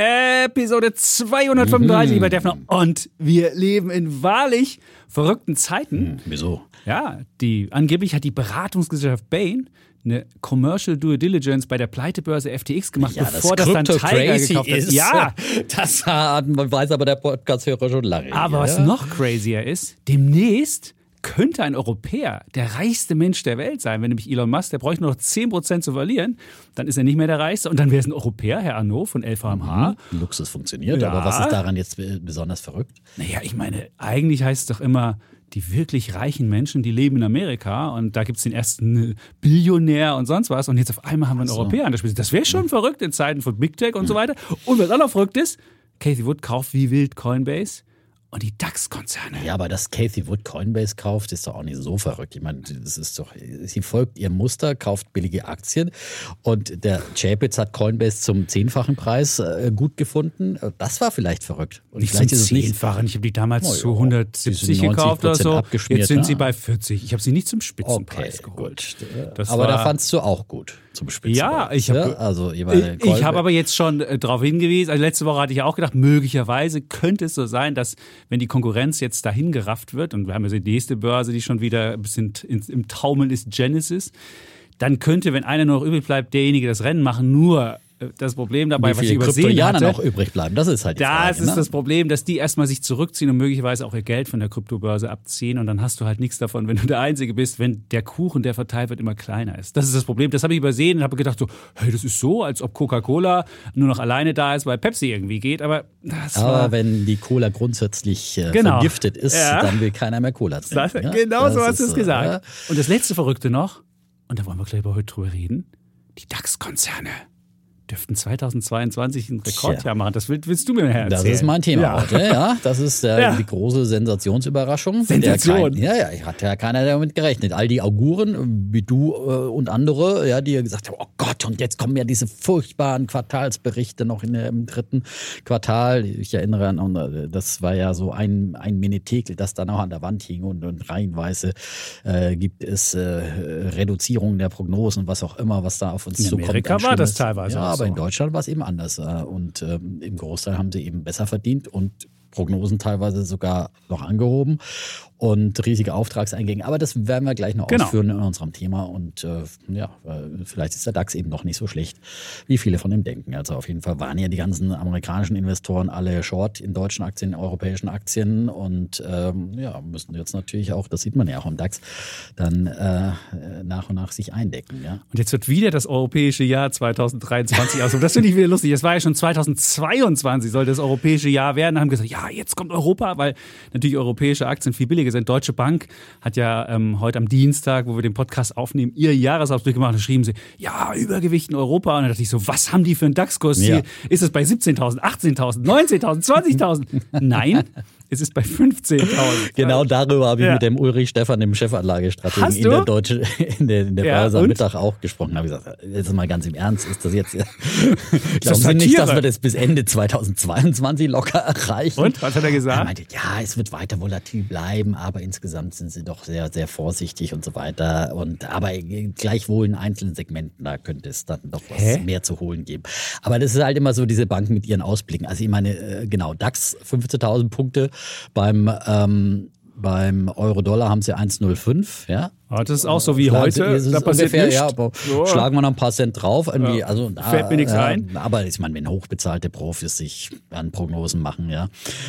Episode 235, mhm. lieber Defner. Und wir leben in wahrlich verrückten Zeiten. Hm, wieso? Ja, die, angeblich hat die Beratungsgesellschaft Bain eine Commercial Due Diligence bei der Pleitebörse FTX gemacht, ja, bevor das, das dann Tiger gekauft hat. Ist, ja, das weiß aber der Podcast-Hörer schon lange. Aber ja. was noch crazier ist, demnächst könnte ein Europäer der reichste Mensch der Welt sein, wenn nämlich Elon Musk, der bräuchte nur noch 10% zu verlieren, dann ist er nicht mehr der reichste und dann wäre es ein Europäer, Herr Arnaud von LVMH. Mhm. Luxus funktioniert, ja. aber was ist daran jetzt besonders verrückt? Naja, ich meine, eigentlich heißt es doch immer, die wirklich reichen Menschen, die leben in Amerika und da gibt es den ersten Billionär und sonst was und jetzt auf einmal haben wir einen so. Europäer an der Spitze. Das wäre schon mhm. verrückt in Zeiten von Big Tech und mhm. so weiter. Und was auch noch verrückt ist, Casey Wood kauft wie wild Coinbase und die DAX-Konzerne. Ja, aber dass Cathy Wood Coinbase kauft, ist doch auch nicht so verrückt. Ich meine, das ist doch, sie folgt ihrem Muster, kauft billige Aktien und der Chapitz hat Coinbase zum zehnfachen Preis äh, gut gefunden. Das war vielleicht verrückt. Und nicht vielleicht zum zehnfachen. Ich habe die damals oh, zu 170 gekauft oder so. Jetzt sind sie bei 40. Ich habe sie nicht zum Spitzenpreis okay, geholt. aber da fandst du auch gut zum Spitzenpreis. Ja, ich habe ja? also, ich, ich habe aber jetzt schon äh, darauf hingewiesen. Also letzte Woche hatte ich auch gedacht, möglicherweise könnte es so sein, dass wenn die Konkurrenz jetzt dahin gerafft wird, und wir haben ja die nächste Börse, die schon wieder ein bisschen im Taumeln ist, Genesis, dann könnte, wenn einer nur noch übrig bleibt, derjenige das Rennen machen, nur das Problem dabei, was ich übersehen hatte. noch übrig bleiben, das ist halt die Das Frage, ist ne? das Problem, dass die erstmal sich zurückziehen und möglicherweise auch ihr Geld von der Kryptobörse abziehen und dann hast du halt nichts davon, wenn du der Einzige bist, wenn der Kuchen, der verteilt wird, immer kleiner ist. Das ist das Problem. Das habe ich übersehen und habe gedacht so, hey, das ist so, als ob Coca-Cola nur noch alleine da ist, weil Pepsi irgendwie geht, aber das Aber war wenn die Cola grundsätzlich äh, genau. vergiftet ist, ja. dann will keiner mehr Cola trinken. Das, ja? Genau das so hast du es gesagt. Ja? Und das letzte Verrückte noch, und da wollen wir gleich über heute drüber reden, die DAX-Konzerne dürften 2022 ein Rekordjahr ja. machen. Das willst, willst du mir erzählen. Das ist mein Thema ja. heute, ja. Das ist äh, ja. die große Sensationsüberraschung. Sensation. Kein, ja, ja, hat ja keiner damit gerechnet. All die Auguren, wie du äh, und andere, ja, die gesagt haben, oh Gott, und jetzt kommen ja diese furchtbaren Quartalsberichte noch in, im dritten Quartal. Ich erinnere an, äh, das war ja so ein, ein Menetekel, das dann auch an der Wand hing und, und reihenweise äh, gibt es äh, Reduzierungen der Prognosen, was auch immer, was da auf uns in zukommt. In Amerika war das teilweise ja, aber in Deutschland war es eben anders. Äh, und ähm, im Großteil haben sie eben besser verdient und Prognosen teilweise sogar noch angehoben und riesige Auftragseingänge. Aber das werden wir gleich noch genau. ausführen in unserem Thema. Und äh, ja, vielleicht ist der DAX eben noch nicht so schlecht, wie viele von ihm denken. Also auf jeden Fall waren ja die ganzen amerikanischen Investoren alle short in deutschen Aktien, in europäischen Aktien und ähm, ja, müssen jetzt natürlich auch, das sieht man ja auch im DAX, dann äh, nach und nach sich eindecken. Ja. Und jetzt wird wieder das europäische Jahr 2023 aus. das finde ich wieder lustig. Es war ja schon 2022 soll das europäische Jahr werden. Da haben gesagt, ja, jetzt kommt Europa, weil natürlich europäische Aktien viel billiger sind. Deutsche Bank hat ja ähm, heute am Dienstag, wo wir den Podcast aufnehmen, ihr Jahresausblick gemacht und schrieben sie, ja, Übergewicht in Europa. Und dann dachte ich so, was haben die für einen DAX-Kurs? Ja. Ist es bei 17.000, 18.000, 19.000, 20.000? Nein, es ist bei 15.000. Genau darüber habe ich ja. mit dem Ulrich Stefan, dem Chefanlagestrategen in der Deutsche, in der, in der ja, Börse am Mittag auch gesprochen. Da habe ich gesagt, jetzt mal ganz im Ernst, ist das jetzt, glauben Sie nicht, dass wir das bis Ende 2022 locker erreichen? Und, was hat er gesagt? Er meinte, ja, es wird weiter volatil bleiben, aber insgesamt sind Sie doch sehr, sehr vorsichtig und so weiter. Und, aber gleichwohl in einzelnen Segmenten, da könnte es dann doch was Hä? mehr zu holen geben. Aber das ist halt immer so diese Banken mit ihren Ausblicken. Also ich meine, äh, genau, DAX 15.000 Punkte, beim ähm, beim Euro-Dollar haben sie 1,05, ja. Ah, das ist auch so wie heute. Da passiert ungefähr. Ja, aber so. schlagen wir noch ein paar Cent drauf. Irgendwie, ja. also, Fällt mir nichts ja, ein. Aber ich meine, wenn hochbezahlte Profis sich an Prognosen machen, ja.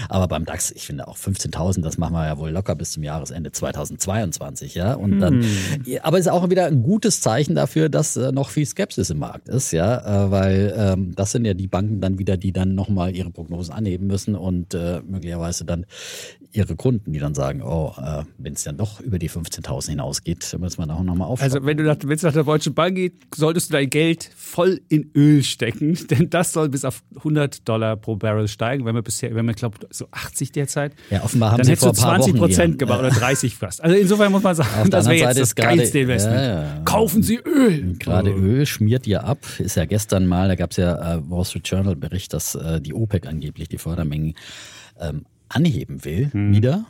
Aber beim DAX, ich finde auch 15.000, das machen wir ja wohl locker bis zum Jahresende 2022, ja. Und dann, hm. aber es ist auch wieder ein gutes Zeichen dafür, dass äh, noch viel Skepsis im Markt ist, ja. Äh, weil ähm, das sind ja die Banken dann wieder, die dann nochmal ihre Prognosen anheben müssen und äh, möglicherweise dann ihre Kunden, die dann sagen, oh, äh, wenn es dann doch über die 15.000 hinausgeht, müssen wir da auch nochmal aufschauen. Also wenn du nach, wenn es nach der Deutschen Bank geht, solltest du dein Geld voll in Öl stecken, denn das soll bis auf 100 Dollar pro Barrel steigen, wenn wir bisher, wenn wir glaube so 80 derzeit. Ja, offenbar haben dann sie hättest vor du ein paar 20 Wochen Prozent gemacht oder 30 fast. Also insofern muss man sagen, Auf das wäre jetzt das ist gerade- geilste Investment. Ja, ja. Kaufen Sie Öl. Gerade Öl schmiert ja ab. Ist ja gestern mal, da gab es ja äh, Wall Street Journal Bericht, dass äh, die OPEC angeblich die Fördermengen ähm, anheben will, wieder.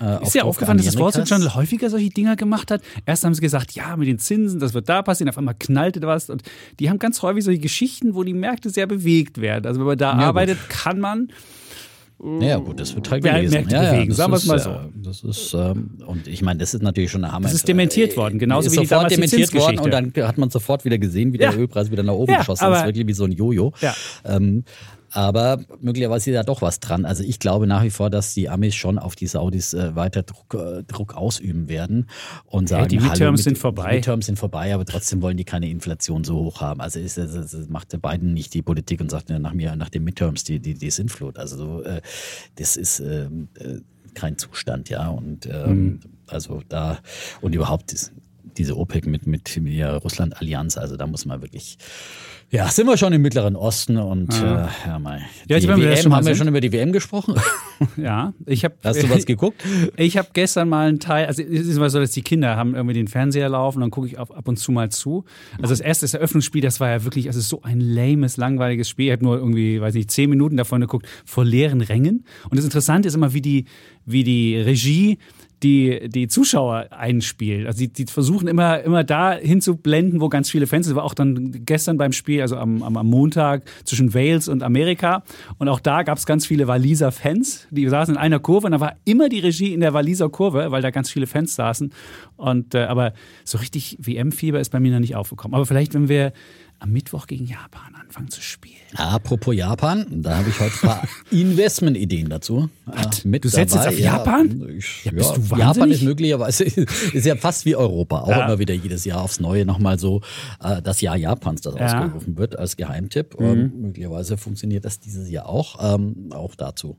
Ja, äh, Ist Druck aufgefallen, dass das Wall Street. Journal häufiger solche Dinger gemacht hat? Erst haben sie gesagt, ja, mit den Zinsen, das wird da passieren, auf einmal knallte was. Und die haben ganz häufig solche Geschichten, wo die Märkte sehr bewegt werden. Also wenn man da Ja, arbeitet, kann man Ja, gut, das wird halt Ja, gelesen. Märkte ja, ja, bewegen, das sagen wir es mal äh, so. Das ist, ähm, und ich meine, das ist natürlich schon eine Hammer. Das ist dementiert worden, genauso ist wie die sofort damals die dementiert worden und dann hat man sofort wieder gesehen, wie der Ja. Ölpreis wieder nach oben Ja, geschossen ist. Wirklich wie so ein Jojo. Ja. Ähm, aber möglicherweise ist da doch was dran. Also ich glaube nach wie vor, dass die Amis schon auf die Saudis äh, weiter Druck, äh, Druck ausüben werden und sagen, die hallo, Midterms sind vorbei. Die Midterms sind vorbei, aber trotzdem wollen die keine Inflation so hoch haben. Also ist, es- es macht der Biden nicht die Politik und sagt nach mir, nach den Midterms die, die, die Sintflut. Also so, äh, das ist ähm, äh, kein Zustand, ja. Und ähm, Mhm. also da und überhaupt ist, diese OPEC mit, mit der Russland-Allianz, also da muss man wirklich. Ja, sind wir schon im Mittleren Osten und äh, ja, mal. Ja, die wir WM, mal haben wir schon über die WM gesprochen? Ja, ich habe. Hast du was geguckt? Ich habe gestern mal einen Teil, also es ist immer so, dass die Kinder haben irgendwie den Fernseher laufen, dann gucke ich ab, ab und zu mal zu. Also das erste, das Eröffnungsspiel, das war ja wirklich, also so ein lames, langweiliges Spiel. Ich habe nur irgendwie, weiß nicht, zehn Minuten davon geguckt, vor leeren Rängen. Und das Interessante ist immer, wie die, wie die Regie die, die Zuschauer einspielt. Also die, die versuchen immer, immer da hinzublenden, wo ganz viele Fans sind. War auch dann gestern beim Spiel, also am, am, am Montag zwischen Wales und Amerika. Und auch da gab es ganz viele Waliser Fans, die saßen in einer Kurve und da war immer die Regie in der Waliser Kurve, weil da ganz viele Fans saßen. Und äh, aber so richtig WM-Fieber ist bei mir noch nicht aufgekommen. Aber vielleicht, wenn wir am Mittwoch gegen Japan anfangen zu spielen. Apropos Japan, da habe ich heute ein paar Investmentideen dazu. äh, mit Du setzt dabei. jetzt auf Japan? Ich, Ja, ja, bist du Japan wahnsinnig? ist möglicherweise ist ja fast wie Europa, auch Ja. immer wieder jedes Jahr aufs Neue nochmal so äh, das Jahr Japans, das Ja. Mhm. ausgerufen wird als Geheimtipp. Ähm, möglicherweise funktioniert das dieses Jahr auch. Ähm, auch dazu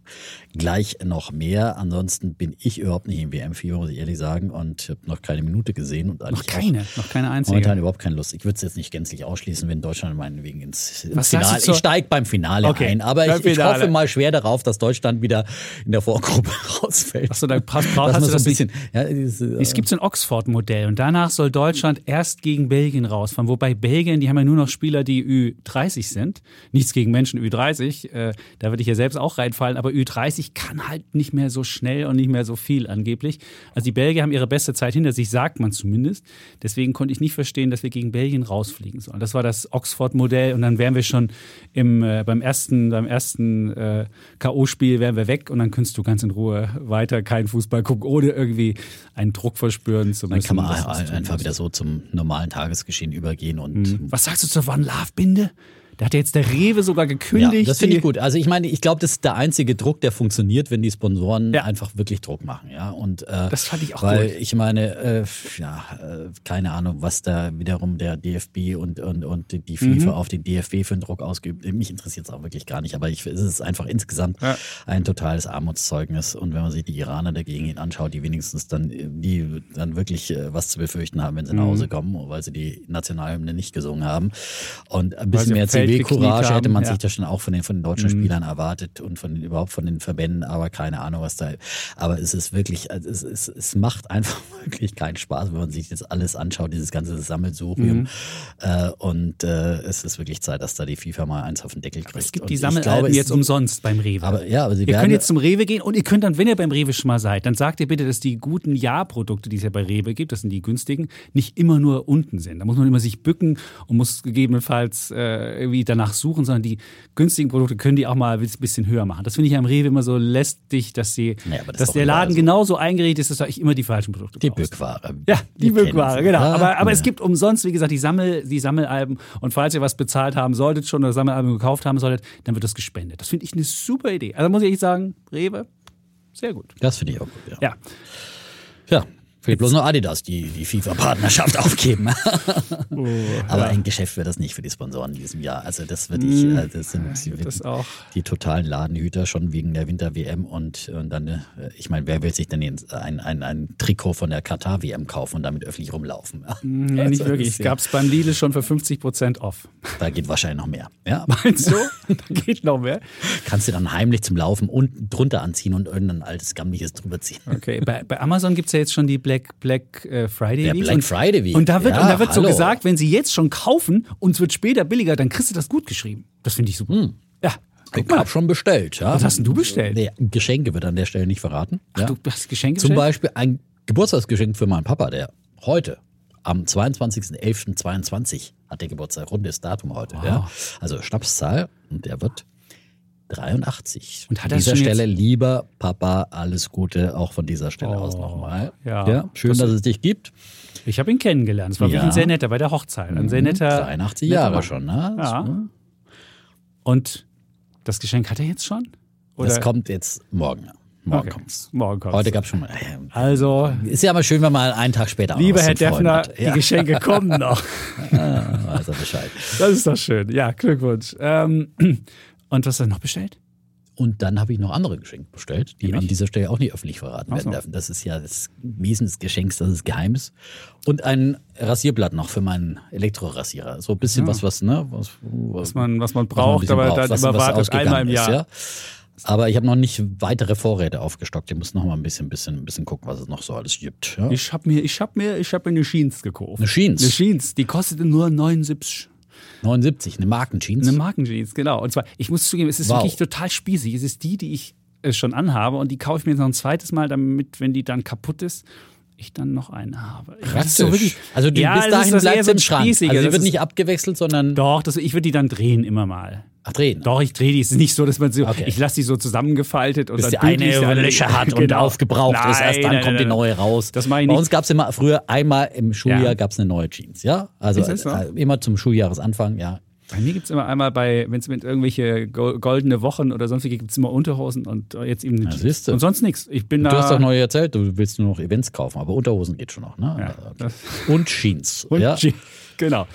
gleich noch mehr. Ansonsten bin ich überhaupt nicht im WM-Fieber, muss ich ehrlich sagen, und habe noch keine Minute gesehen und eigentlich Noch keine, noch keine einzige. Momentan überhaupt keine Lust. Ich würde es jetzt nicht gänzlich ausschließen, wenn Deutschland meinetwegen ins, ins Was Finale. Steige beim Finale Okay, ein, aber ich, ich hoffe mal schwer darauf, dass Deutschland wieder in der Vorgruppe rausfällt. Achso, da brauchst, Dass brauchst man du so das ein bisschen. Ja, diese, Es gibt so ein Oxford-Modell und danach soll Deutschland erst gegen Belgien rausfahren. Wobei Belgien, die haben ja nur noch Spieler, die Ü30 sind. Nichts gegen Menschen Ü30, äh, da würde ich ja selbst auch reinfallen, aber Ü30 kann halt nicht mehr so schnell und nicht mehr so viel angeblich. Also die Belgier haben ihre beste Zeit hinter sich, sagt man zumindest. Deswegen konnte ich nicht verstehen, dass wir gegen Belgien rausfliegen sollen. Das war das Oxford-Modell und dann wären wir schon im, äh, beim ersten, beim ersten äh, K.O.-Spiel wären wir weg und dann könntest du ganz in Ruhe weiter keinen Fußball gucken, ohne irgendwie einen Druck verspüren zu dann müssen. kann man einfach wieder so zum normalen Tagesgeschehen übergehen und Was sagst du zur One Love Binde? Da hat ja jetzt der Rewe sogar gekündigt. Ja, das finde ich gut. Also ich meine, ich glaube, das ist der einzige Druck, der funktioniert, wenn die Sponsoren Ja. einfach wirklich Druck machen, ja. Und äh, Das fand ich auch weil gut. ich meine, äh, ja, äh, keine Ahnung, was da wiederum der DFB und und und die FIFA Mhm. auf den DFB für einen Druck ausgeübt. Mich interessiert es auch wirklich gar nicht. Aber ich, es ist einfach insgesamt Ja. ein totales Armutszeugnis. Und wenn man sich die Iraner dagegen anschaut, die wenigstens dann, äh, die dann wirklich äh, was zu befürchten haben, wenn sie nach Mhm. Hause kommen, weil sie die Nationalhymne nicht gesungen haben. Und ein bisschen mehr Feld Zivilcourage hätte man ja. Mhm. sich das schon auch von den, von den deutschen Spielern erwartet und von den, überhaupt von den Verbänden, aber keine Ahnung, was da. Aber es ist wirklich, also es, es, es macht einfach wirklich keinen Spaß, wenn man sich das alles anschaut, dieses ganze Sammelsurium. Mhm. Äh, und äh, es ist wirklich Zeit, dass da die FIFA mal eins auf den Deckel kriegt. Es gibt die Sammelalben es- jetzt umsonst beim Rewe. Aber ja, aber sie Ihr könnt jetzt zum Rewe gehen und ihr könnt dann, wenn ihr beim Rewe schon mal seid, dann sagt ihr bitte, dass die guten Ja-Produkte, die es ja bei Rewe gibt, das sind die günstigen, nicht immer nur unten sind. Da muss man immer sich bücken und muss gegebenenfalls äh, irgendwie danach suchen, sondern die günstigen Produkte können die auch mal ein bisschen höher machen. Das finde ich ja im Rewe immer so lästig, dass, sie, Ja, aber das dass der Laden so. genauso eingerichtet ist, dass du eigentlich immer die falschen Produkte die. Bückware. Ja, die Bückware, genau. Aber aber ja. es gibt umsonst, wie gesagt, die, Sammel, die Sammelalben. Und falls ihr was bezahlt haben solltet schon oder Sammelalben gekauft haben solltet, dann wird das gespendet. Das finde ich eine super Idee. Also muss ich echt sagen, Rewe, sehr gut. Das finde ich auch gut, ja. Ja, Ja, Fehlt bloß noch Adidas, die die FIFA-Partnerschaft aufgeben. oh, Aber ja. ein Geschäft wird das nicht für die Sponsoren in diesem Jahr. Also das würde ich, äh, das sind die, das die totalen Ladenhüter schon wegen der Winter-WM und, und dann, äh, ich meine, wer will sich denn ein, ein, ein Trikot von der Katar-WM kaufen und damit öffentlich rumlaufen? Nee, nicht also, wirklich. Gab es beim Lidl schon für 50 Prozent off. Da geht wahrscheinlich noch mehr. Ja. Meinst du? da geht noch mehr? Kannst du dann heimlich zum Laufen unten drunter anziehen und irgendein altes Gammliches drüber ziehen. Okay, bei, bei Amazon gibt es ja jetzt schon die Black Black, Black äh, Friday Der Black Friday Week. Und da wird, ja, und da wird so gesagt, wenn sie jetzt schon kaufen und es wird später billiger, dann kriegst du das gut geschrieben. Das finde ich super. Hm. Ja. Ich habe schon bestellt. Ja. Was hast denn du bestellt? Nee, Geschenke wird an der Stelle nicht verraten. Ach, ja. du hast Geschenke Zum Beispiel ein Geburtstagsgeschenk für meinen Papa, der heute am 22.11.22 hat der Geburtstag, rundes Datum heute. Wow. Ja. Also Schnapszahl und der wird 83. Und hat an dieser Stelle, lieber Papa, alles Gute auch von dieser Stelle oh, aus nochmal. Ja, ja schön, das dass es dich gibt. Ich habe ihn kennengelernt. Es war ja. wirklich ein sehr netter bei der Hochzeit. Ein sehr netter. 83 Jahre Mann. schon, ne? Ja. Und das Geschenk hat er jetzt schon? Oder? Das kommt jetzt morgen. Morgen okay. kommt's. Morgen kommt's. Heute gab's schon mal. Also. Ist ja mal schön, wenn man einen Tag später Lieber Herr Deffner, die ja. Geschenke kommen noch. ah, weiß er Bescheid. Das ist doch schön. Ja, Glückwunsch. Ähm, und was hast du noch bestellt? Und dann habe ich noch andere Geschenke bestellt, die an dieser Stelle auch nicht öffentlich verraten werden dürfen. Das ist ja das Wesen des Geschenks, das ist geheim ist. Und ein Rasierblatt noch für meinen Elektrorasierer. So ein bisschen ja. was, was, ne? Was, was, man, was man braucht, was man aber braucht, dann überwartet einmal im Jahr. Ist, ja? Aber ich habe noch nicht weitere Vorräte aufgestockt. Ich muss noch mal ein bisschen, bisschen, bisschen gucken, was es noch so alles gibt. Ja? Ich habe mir, ich habe mir, ich habe mir eine Jeans gekauft. Eine Jeans? Eine Jeans. Die kostete nur 79 79, eine Markenjeans. Eine Markenjeans, genau. Und zwar, ich muss zugeben, es ist wow. wirklich total spießig. Es ist die, die ich äh, schon anhabe und die kaufe ich mir jetzt noch ein zweites Mal, damit, wenn die dann kaputt ist, ich dann noch eine habe. Praktisch. So wirklich, also du, ja, bis dahin bleibt so im Schrank. Also die wird nicht abgewechselt, sondern... Doch, das, ich würde die dann drehen immer mal. Ach, drehen? Doch, ich drehe die. Es ist nicht so, dass man so, okay. ich lasse die so zusammengefaltet und Bis dann die eine Löcher hat genau. und aufgebraucht nein, ist, erst dann nein, kommt nein, die neue raus. Das Bei uns gab es immer, früher einmal im Schuljahr ja. gab es eine neue Jeans, ja? Also so? äh, immer zum Schuljahresanfang, ja. Bei mir gibt es immer einmal bei, wenn es mit irgendwelche goldene Wochen oder sonstige gibt es immer Unterhosen und jetzt eben eine Jeans. Und sonst nichts. Ich bin du da hast doch neu erzählt, du willst nur noch Events kaufen, aber Unterhosen geht schon noch, ne? Ja, und Jeans. Und ja. Jeans, genau.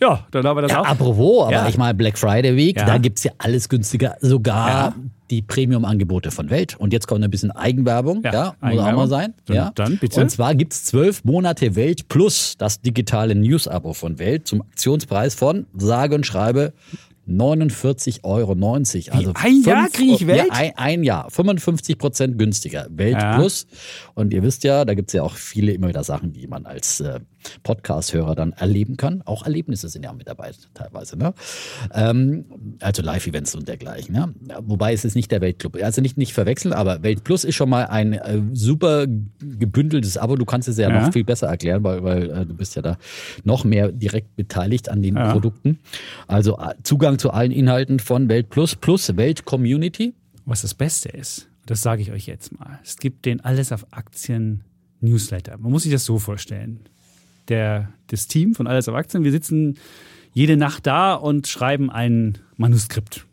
Ja, dann haben wir das ja, auch. Apropos, aber ja. ich meine Black Friday Week, ja. da gibt es ja alles günstiger, sogar die Premium-Angebote von Welt. Und jetzt kommt ein bisschen Eigenwerbung, ja, ja muss auch mal sein. Dann, ja. dann bitte. Und zwar gibt es zwölf Monate Welt plus das digitale News-Abo von Welt zum Aktionspreis von, sage und schreibe, 49,90 Euro. Also ein Jahr kriege ich Welt? Ja, ein, ein, Jahr. 55 Prozent günstiger. Welt ja. Plus. Und ihr wisst ja, da gibt es ja auch viele immer wieder Sachen, die man als äh, Podcast-Hörer dann erleben kann. Auch Erlebnisse sind ja mit dabei teilweise. Ne? Ähm, also Live-Events und dergleichen. Ne? Wobei es ist nicht der Weltclub. Also nicht, nicht verwechseln, aber Welt Plus ist schon mal ein äh, super gebündeltes Abo. Du kannst es ja, ja. noch viel besser erklären, weil, weil äh, du bist ja da noch mehr direkt beteiligt an den ja. Produkten. Also äh, Zugang zu allen Inhalten von Welt Plus plus Welt Community. Was das Beste ist, das sage ich euch jetzt mal. Es gibt den Alles auf Aktien Newsletter. Man muss sich das so vorstellen der, das Team von Alles auf Aktien. Wir sitzen jede Nacht da und schreiben ein Manuskript,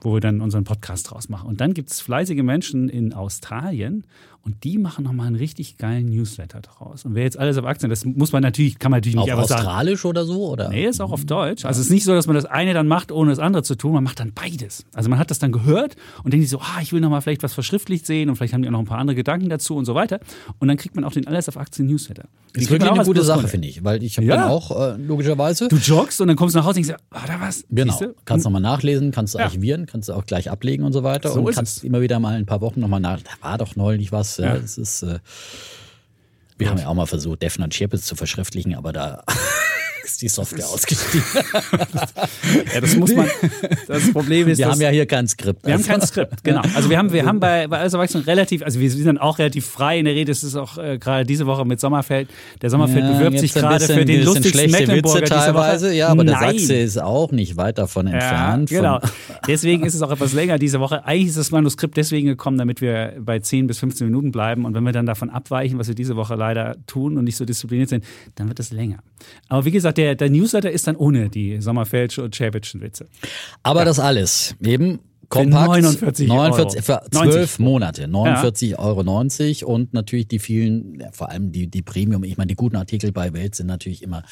wo wir dann unseren Podcast draus machen. Und dann gibt es fleißige Menschen in Australien und die machen nochmal einen richtig geilen Newsletter draus. Und wer jetzt alles auf Aktien, das muss man natürlich, kann man natürlich nicht auf einfach sagen. Australisch oder so? Oder? Nee, ist auch auf Deutsch. Also es ist nicht so, dass man das eine dann macht, ohne das andere zu tun. Man macht dann beides. Also man hat das dann gehört und denkt sich so, ah, ich will nochmal vielleicht was verschriftlicht sehen und vielleicht haben die auch noch ein paar andere Gedanken dazu und so weiter. Und dann kriegt man auch den Alles auf Aktien Newsletter. Das ist wirklich eine gute Sache, finde ich, weil ich habe ja. dann auch äh, logischerweise. Du joggst und dann kommst du nach Hause und denkst, ah, da was? Genau. Siehste? Kannst nochmal nachlesen, kannst du ja. archivieren, kannst du auch gleich ablegen und so weiter. So und kannst es. immer wieder mal ein paar Wochen nochmal nach. Da war doch neulich was. Ja. Das ist. Äh, äh, wir haben ja auch mal versucht, Defner und Schirpitz zu verschriftlichen, aber da ist die Software ausgestiegen. ja, das muss man. Das Problem ist, wir haben ja hier kein Skript. Wir also. haben kein Skript, genau. Also wir haben, wir haben bei, bei Alles Erwachsenen relativ, also wir sind auch relativ frei in der Rede. Es ist auch äh, gerade diese Woche mit Sommerfeld. Der Sommerfeld ja, bewirbt sich gerade für den lustigsten Mecklenburger Witze teilweise. Ja, aber Nein. der Sachse ist auch nicht weit davon entfernt. Ja, genau. Deswegen ist es auch etwas länger diese Woche. Eigentlich ist das Manuskript deswegen gekommen, damit wir bei 10 bis 15 Minuten bleiben. Und wenn wir dann davon abweichen, was wir diese Woche leider tun und nicht so diszipliniert sind, dann wird es länger. Aber wie gesagt, der, der Newsletter ist dann ohne die Sommerfeld und Schäbitzschen Witze. Aber ja. das alles eben Kompakt, 49 49 Euro. für 12 90. Monate, 49,90 Euro und natürlich die vielen, ja, vor allem die, die Premium, ich meine, die guten Artikel bei Welt sind natürlich immer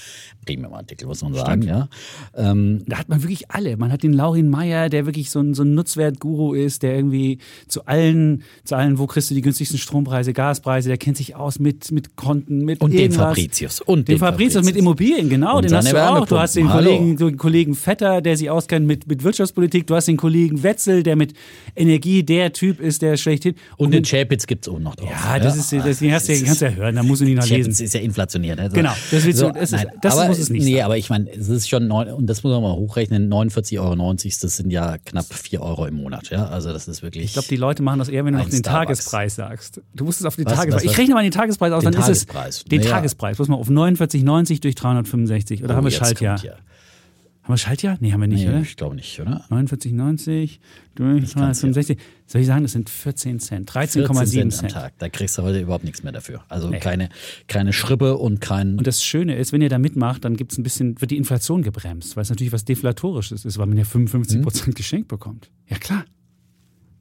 Premium-Artikel, muss man sagen, ja. Ähm, Da hat man wirklich alle. Man hat den Laurin Meyer, der wirklich so ein, so ein Nutzwertguru ist, der irgendwie zu allen, zu allen, wo kriegst du die günstigsten Strompreise, Gaspreise, der kennt sich aus mit, mit Konten, mit und den irgendwas. Fabricius. Und Den Fabricius mit Immobilien, genau, Und den hast du auch. Du hast den Kollegen, den Kollegen Vetter, der sich auskennt mit, mit Wirtschaftspolitik. Du hast den Kollegen Wetzel, der mit Energie der Typ ist, der schlechthin. Und den Chapitz gibt es oben noch drauf. ja, das ist, das, den hast du, ja- kannst du ja hören, da musst du nicht noch lesen. Chapitz ist ja inflationär. Also, Genau, das willst du- es ist- das aber, muss es nicht Nee, sein. aber ich meine, es ist schon, neun, und das muss man mal hochrechnen, 49,90 Euro, das sind ja knapp 4 Euro im Monat. Ja, also das ist wirklich. Ich glaube, die Leute machen das eher, wenn du noch den Starbucks. Tagespreis sagst. Du musst es auf den Was, Tagespreis. was, was? Ich rechne mal den Tagespreis aus, Den dann ist Tagespreis. es den Naja. Tagespreis. Muss man auf 49,90 durch 365. Oder Oh, haben wir Schaltjahr? hier. Haben wir Schaltjahr? Nee, haben wir nicht, Nee, oder? ich glaube nicht, oder? 49,90 durch 365. Soll ich sagen, das sind 14 Cent. 14 13,7 Cent am Cent. Tag. Da kriegst du heute überhaupt nichts mehr dafür. Also Nee. keine, keine Schrippe und kein. Und das Schöne ist, wenn ihr da mitmacht, dann gibt's ein bisschen, wird die Inflation gebremst, weil es natürlich was Deflatorisches ist, weil man ja 55 Mhm. Prozent geschenkt bekommt. Ja klar.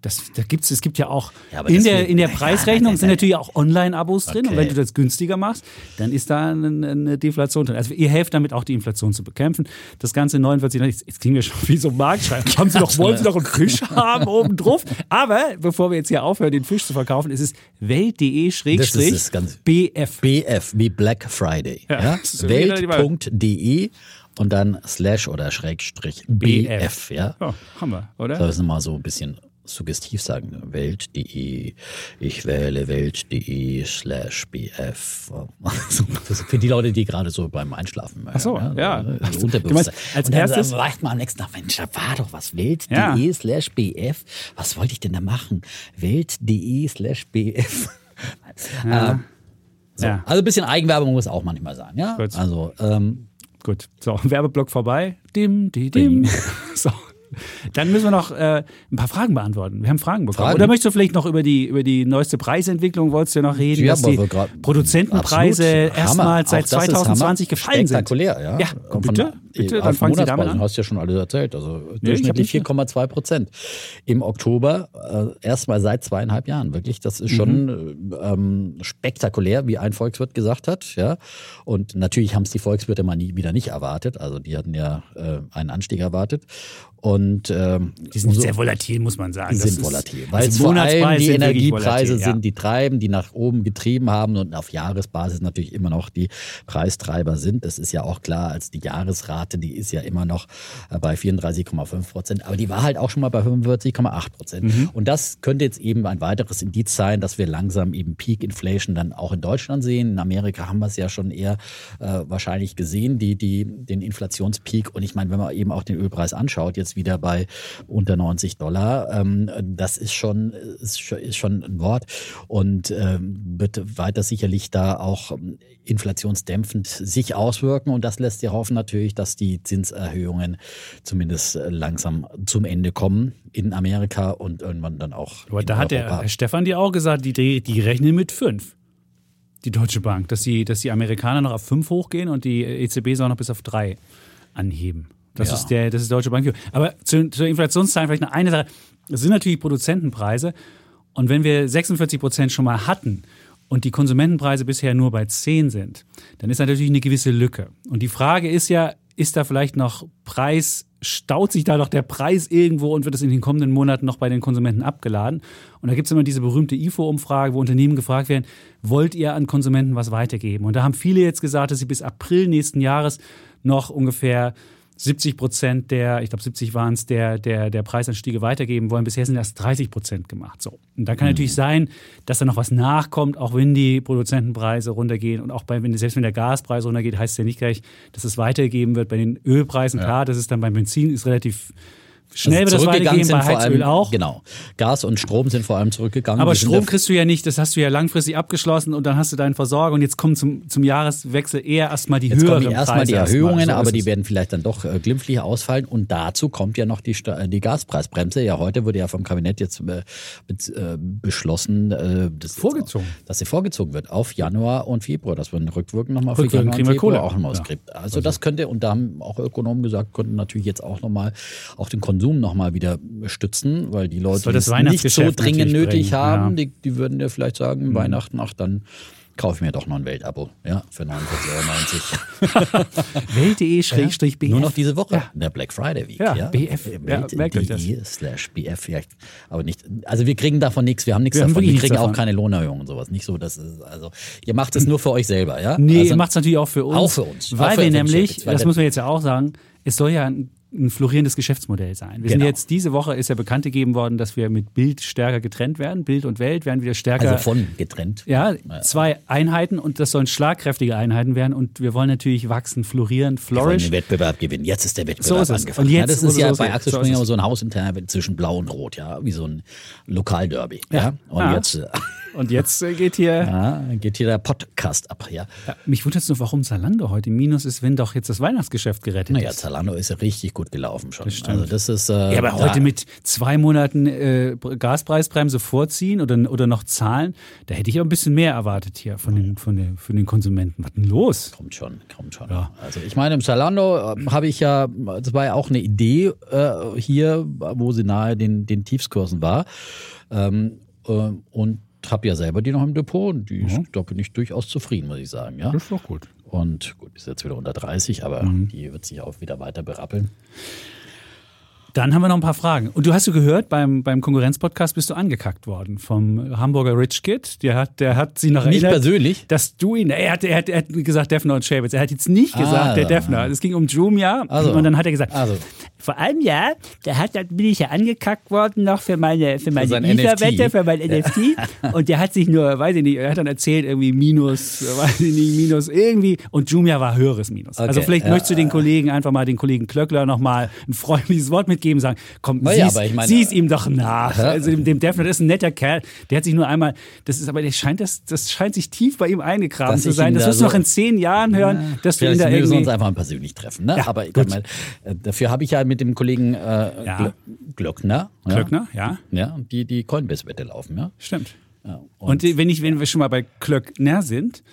Das, da gibt's, es gibt ja auch Ja, in, der, in der Preisrechnung nein, sind nein. natürlich auch Online-Abos drin und Okay. wenn du das günstiger machst, dann ist da eine, eine Deflation drin. Also ihr helft damit auch die Inflation zu bekämpfen. Das Ganze 49, jetzt, jetzt klingen wir schon wie so ein Marktschreiber. Haben Sie doch, wollen Sie doch einen Fisch haben oben drauf? Aber bevor wir jetzt hier aufhören, den Fisch zu verkaufen, ist es ist welt.de-bf. BF wie Black Friday. Ja, Ja, ist Welt.de und dann Slash oder Schrägstrich BF. Ja. Ja, haben wir, oder? Soll ich es mal so ein bisschen suggestiv sagen? ne? Welt.de, ich wähle Welt.de slash BF. Also, für die Leute, die gerade so beim Einschlafen Ach so, ja. Also Ach so. Unterbewusstsein. Meinst, als und dann erstes- wacht man am nächsten Tag, Mensch, da war doch was. Welt.de Ja. slash BF. Was wollte ich denn da machen? Welt.de slash BF. Ja. So. Ja. Also ein bisschen Eigenwerbung muss auch manchmal sein, ja? Gut. Also, ähm, Gut, so, Werbeblock vorbei. Dim, di, dim. So. Dann müssen wir noch äh, ein paar Fragen beantworten. Wir haben Fragen bekommen. Fragen? Oder möchtest du vielleicht noch über die, über die neueste Preisentwicklung, wolltest du ja noch reden, Ja, dass die Produzentenpreise erstmals seit Auch das ist 2020 Hammer. gefallen sind. Spektakulär, ja. Ja, Kommt bitte, von- bitte, auf dann fangen Sie damit an. Hast du ja schon alles erzählt. Also hab durchschnittlich nicht- 4,2 Prozent. Im Oktober äh, erstmal seit zweieinhalb Jahren. Wirklich, das ist schon Mhm. äh, ähm, spektakulär, wie ein Volkswirt gesagt hat. Ja. Und natürlich haben es die Volkswirte mal nie, wieder nicht erwartet. Also die hatten ja äh, einen Anstieg erwartet. Und ähm, Die sind umso- sehr volatil, muss man sagen. die Das sind volatil. Weil also es vor allem die Energiepreise volatil, ja. sind, die treiben, die nach oben getrieben haben und auf Jahresbasis natürlich immer noch die Preistreiber sind. Das ist ja auch klar, als die Jahresrate, die ist ja immer noch äh, bei 34,5 Prozent, aber die war halt auch schon mal bei 45,8 Prozent. Mhm. Und das könnte jetzt eben ein weiteres Indiz sein, dass wir langsam eben Peak Inflation dann auch in Deutschland sehen. In Amerika haben wir es ja schon eher äh, wahrscheinlich gesehen, die, die, den Inflationspeak. Und ich meine, wenn man eben auch den Ölpreis anschaut, jetzt wieder bei unter 90 Dollar, ähm, das ist schon, ist, schon- ein Wort und ähm, wird weiter sicherlich da auch ähm, inflationsdämpfend sich auswirken. Und das lässt ja hoffen natürlich, dass die Zinserhöhungen zumindest äh, langsam zum Ende kommen in Amerika und irgendwann dann auch. Aber in da hat der Europa. Herr Stefan dir auch gesagt, die, die, die rechnen mit fünf. Die Deutsche Bank, dass die, dass die Amerikaner noch auf fünf hochgehen und die EZB soll noch bis auf drei anheben. Das Ja. ist der, das ist Deutsche Bank. Aber zu, zur Inflationszahlen vielleicht noch eine Sache. Das sind natürlich Produzentenpreise. Und wenn wir 46 Prozent schon mal hatten und die Konsumentenpreise bisher nur bei 10 sind, dann ist natürlich eine gewisse Lücke. Und die Frage ist ja, ist da vielleicht noch Preis, staut sich da noch der Preis irgendwo und wird es in den kommenden Monaten noch bei den Konsumenten abgeladen? Und da gibt es immer diese berühmte IFO-Umfrage, wo Unternehmen gefragt werden, wollt ihr an Konsumenten was weitergeben? Und da haben viele jetzt gesagt, dass sie bis April nächsten Jahres noch ungefähr 70 Prozent der, ich glaube 70 waren es, der, der, der Preisanstiege weitergeben wollen. Bisher sind erst 30 Prozent gemacht. So. Und da kann natürlich sein, dass da noch was nachkommt, auch wenn die Produzentenpreise runtergehen und auch bei, wenn, selbst wenn der Gaspreis runtergeht, heißt es ja nicht gleich, dass es weitergegeben wird. Bei den Ölpreisen, klar, das ist dann beim Benzin ist relativ schnell wird das zurückgegangen weitergehen, bei sind vor Heizöl allem, auch. Genau. Gas und Strom sind vor allem zurückgegangen. Aber sind Strom kriegst du ja nicht, das hast du ja langfristig abgeschlossen und dann hast du deinen Versorger und jetzt kommen zum, zum Jahreswechsel eher erstmal die Jetzt höheren kommen erstmal die erstmal. Erhöhungen, So aber die werden vielleicht dann doch äh, glimpflich ausfallen. Und dazu kommt ja noch die, Sta- die Gaspreisbremse. Ja, heute wurde ja vom Kabinett jetzt äh, äh, beschlossen, äh, das Vorgezogen. dass sie vorgezogen wird auf Januar und Februar, dass man rückwirkend nochmal für Januar und Februar auch nochmal Ja. kriegt. Also das könnte, und da haben auch Ökonomen gesagt, könnten natürlich jetzt auch nochmal auch den Konsum nochmal wieder stützen, weil die Leute, die es nicht so dringend nötig bringen. haben, ja. die, die würden ja vielleicht sagen, mhm. Weihnachten, ach dann kaufe ich mir doch noch ein Weltabo, ja, für 49,90 Euro. Welt.de-bf. Nur noch diese Woche, ja. der Black Friday Week. Ja, ja. BF. Welt.de slash BF. Ja. Aber nicht, also wir kriegen davon nichts, wir haben nichts wir davon. Wir kriegen auch keine Lohnerhöhung und sowas. Nicht so, dass es, also ihr macht es nur für euch selber, ja? Nee, also, ihr macht es natürlich auch für uns. Auch für uns. Weil wir nämlich, das muss man jetzt ja auch sagen, es soll ja ein ein florierendes Geschäftsmodell sein. Wir genau. sind jetzt, diese Woche ist ja bekannt gegeben worden, dass wir mit Bild stärker getrennt werden. Bild und Welt werden wieder stärker. Also von getrennt. Ja, zwei Einheiten und das sollen schlagkräftige Einheiten werden und wir wollen natürlich wachsen, florieren, flourish. Wir wollen den Wettbewerb gewinnen. Jetzt ist der Wettbewerb so ist angefangen. Und jetzt, ja, das ist ja so bei Axel Springer so, so ein hausinterner zwischen Blau und Rot, ja, wie so ein Lokalderby. Ja. ja. Und ja. jetzt. Und jetzt äh, geht hier. Ja, geht hier der Podcast ab, ja. ja mich wundert es nur, warum Zalando heute Minus ist, wenn doch jetzt das Weihnachtsgeschäft gerettet naja, ist. Naja, Zalando ist ja richtig gut gelaufen schon. Das also das ist. Äh, ja, aber heute mit zwei Monaten äh, Gaspreisbremse vorziehen oder, oder noch zahlen, da hätte ich auch ein bisschen mehr erwartet hier von den, von den, von den Konsumenten. Was denn los? Kommt schon, kommt schon. Ja. Also ich meine, im Zalando äh, habe ich ja, das war ja auch eine Idee äh, hier, wo sie nahe den, den Tiefskursen war. Ähm, äh, und habe ja selber die noch im Depot und die, mhm. da bin ich durchaus zufrieden, muss ich sagen. Ja? Das ist doch gut. Und gut, ist jetzt wieder unter 30, aber mhm. die wird sich auch wieder weiter berappeln. Dann haben wir noch ein paar Fragen. Und du hast du gehört, beim, beim Konkurrenzpodcast bist du angekackt worden vom Hamburger Rich Kid. Der hat, der hat sie noch nicht erinnert, persönlich? dass du ihn, er hat, er hat, er hat gesagt Defner und Shabitz. Er hat jetzt nicht ah, gesagt, der Defner. Es ging um Jumia. Also, und dann hat er gesagt, also. vor einem Jahr, da hat, da bin ich ja angekackt worden noch für meine, für meine Ether-Wette, für mein NFT. und der hat sich nur, weiß ich nicht, er hat dann erzählt, irgendwie Minus, weiß ich nicht, Minus irgendwie. Und Jumia war höheres Minus. Also okay, also vielleicht ja, möchtest du den Kollegen einfach mal, den Kollegen Klöckler nochmal ein freundliches Wort mitgeben geben, sagen, komm, ja, sieh's, ich meine, sieh's ihm doch nach. Ja. Also dem, dem Defner, das ist ein netter Kerl, der hat sich nur einmal, das ist aber, der scheint, das, das scheint sich tief bei ihm eingegraben dass zu sein. Das wirst du noch in zehn Jahren hören, ja, dass du ihn da irgendwie... Wir uns einfach mal persönlich treffen, ne? aber mal, äh, dafür habe ich ja mit dem Kollegen äh, ja. Glöckner, Glöckner, ja. Ja, die, die Coinbase-Wette laufen, ja. Stimmt. und, und wenn, ich, wenn wir schon mal bei Klöckner sind,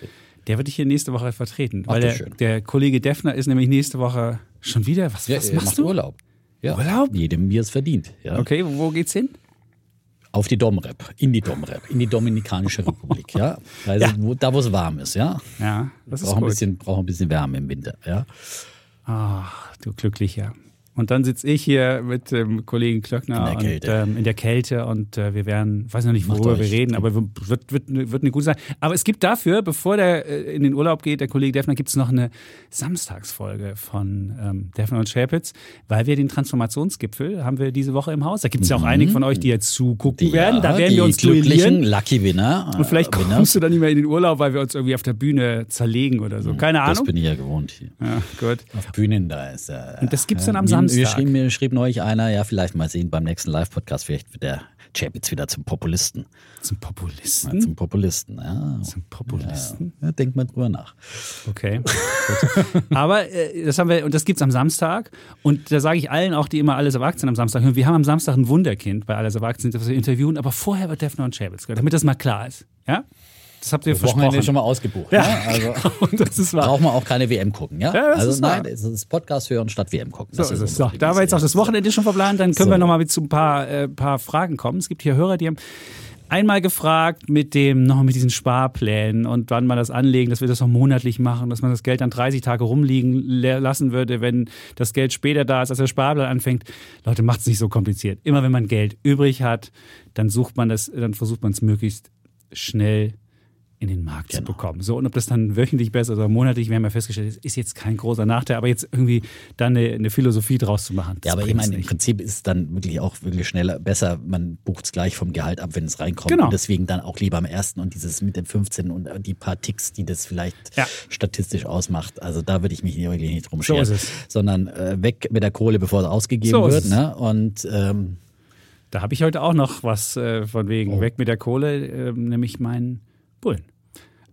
der wird dich hier nächste Woche vertreten. Ach, weil der, der, Kollege Defner ist nämlich nächste Woche schon wieder. Was, ja, was machst du? Urlaub. Ja, Urlaub? Jedem, wie es verdient. Ja. Okay, wo geht's hin? Auf die Domrep, in die Domrep, in die Dominikanische Republik, ja. Also ja. Wo, da, wo es warm ist, ja. Ja, das ist braucht Ein bisschen, braucht ein bisschen Wärme im Winter, ja. Ach, du Glücklicher. Und dann sitze ich hier mit dem Kollegen Klöckner in der Kälte, und, ähm, in der Kälte und äh, wir werden, weiß noch nicht, worüber wir reden, aber wird, wird, wird eine gute Sache. Aber es gibt dafür, bevor der äh, in den Urlaub geht, der Kollege Defner, gibt es noch eine Samstagsfolge von ähm, Defner und Schäpitz, weil wir den Transformationsgipfel haben wir diese Woche im Haus. Da gibt es ja auch mhm. einige von euch, die jetzt zugucken die, werden. Da werden wir uns duellieren. Lucky Winner. Und vielleicht äh, kommst du dann nicht mehr in den Urlaub, weil wir uns irgendwie auf der Bühne zerlegen oder so. Mhm. Keine Ahnung. Das bin ich ja gewohnt hier. Ja, gut. Auf Bühnen da ist ja. Und das gibt es dann am Samstag. Wir schrieben, mir schrieb neulich einer, ja, vielleicht mal sehen beim nächsten Live-Podcast, vielleicht wird der Chapitz wieder zum Populisten. Zum Populisten? Ja, zum Populisten, ja. Zum Populisten? Ja, ja denkt mal drüber nach. Okay. Aber äh, das haben wir, und das gibt es am Samstag. Und da sage ich allen auch, die immer alles Erwachsenen am Samstag hören, wir haben am Samstag ein Wunderkind bei alles Erwachsenen, das wir interviewen, aber vorher wird Defner und Chapitz gehört, damit das mal klar ist. Ja? Das habt ihr das versprochen. Wochenende schon mal ausgebucht. Ja, ne? also genau. das ist wahr. Braucht man auch keine WM gucken, ja? ja also nein, es ist Podcast hören statt WM gucken. So es. So, da wir jetzt auch das Wochenende schon verplant, dann können so. wir nochmal zu ein paar, äh, paar Fragen kommen. Es gibt hier Hörer, die haben einmal gefragt mit dem, noch mit diesen Sparplänen und wann man das anlegen, dass wir das noch monatlich machen, dass man das Geld dann 30 Tage rumliegen lassen würde, wenn das Geld später da ist, als der Sparplan anfängt. Leute, macht es nicht so kompliziert. Immer wenn man Geld übrig hat, dann sucht man das, dann versucht man es möglichst schnell in den Markt genau. zu bekommen. So, und ob das dann wöchentlich besser oder monatlich, wir haben ja festgestellt, ist, ist jetzt kein großer Nachteil, aber jetzt irgendwie dann eine, eine Philosophie draus zu machen. Ja, aber ich meine, im Prinzip ist es dann wirklich auch wirklich schneller, besser, man bucht es gleich vom Gehalt ab, wenn es reinkommt. Genau. Und deswegen dann auch lieber am ersten und dieses mit den 15 und die paar Ticks, die das vielleicht ja. statistisch ausmacht. Also da würde ich mich wirklich nicht drum scheren. So. Sondern äh, weg mit der Kohle, bevor es ausgegeben so wird. Ne? Und ähm, da habe ich heute auch noch was äh, von wegen oh. weg mit der Kohle, äh, nämlich meinen Bullen.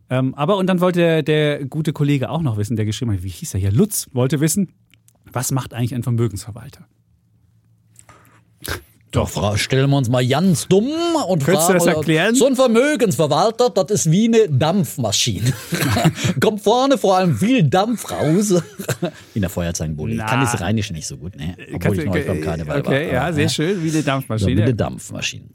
Ähm, aber und dann wollte der, der, gute Kollege auch noch wissen, der geschrieben hat, wie hieß er hier? Lutz wollte wissen, was macht eigentlich ein Vermögensverwalter? Doch, stellen wir uns mal ganz dumm und Könntest fragen, du das erklären? So ein Vermögensverwalter, das ist wie eine Dampfmaschine. Kommt vorne vor allem viel Dampf raus. In der Feuerzangenbowle. Ich kann das Rheinisch nicht so gut, ne? Obwohl ich neulich beim Karneval okay, war. ja, sehr schön, wie eine Dampfmaschine. So, wie eine Dampfmaschine.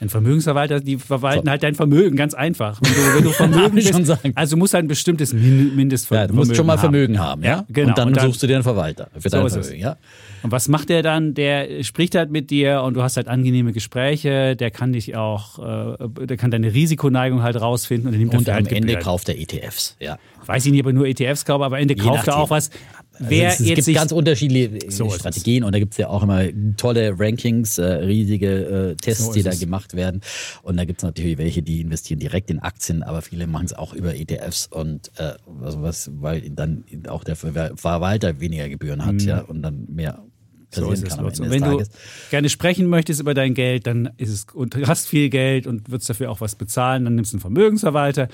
Ein Vermögensverwalter, die verwalten so. halt dein Vermögen, ganz einfach. Wenn du, wenn du Vermögen bist, schon sagen. also du musst halt ein bestimmtes Mindestvermögen haben. Ja, du musst schon mal haben. Vermögen haben, ja? ja genau. Und dann, und dann, suchst du dir einen Verwalter für so dein Vermögen, ja? Und was macht der dann? Der spricht halt mit dir und du hast halt angenehme Gespräche. Der kann dich auch, äh, der kann deine Risikoneigung halt rausfinden und, nimmt und am halt Ende kauft er ETFs, ja. Weiß ich nicht, ob er nur ETFs kauft, aber am Ende Je kauft er auch was, also Wer es, es gibt ganz unterschiedliche so Strategien und da gibt es ja auch immer tolle Rankings, äh, riesige äh, Tests, so die da gemacht werden. Und da gibt es natürlich welche, die investieren direkt in Aktien, aber viele machen es auch über ETFs und äh, also was, weil dann auch der Verwalter weniger Gebühren hat, mhm. ja, und dann mehr so ist kann es. Und wenn du gerne sprechen möchtest über dein Geld, dann ist es und hast viel Geld und würdest dafür auch was bezahlen, dann nimmst du einen Vermögensverwalter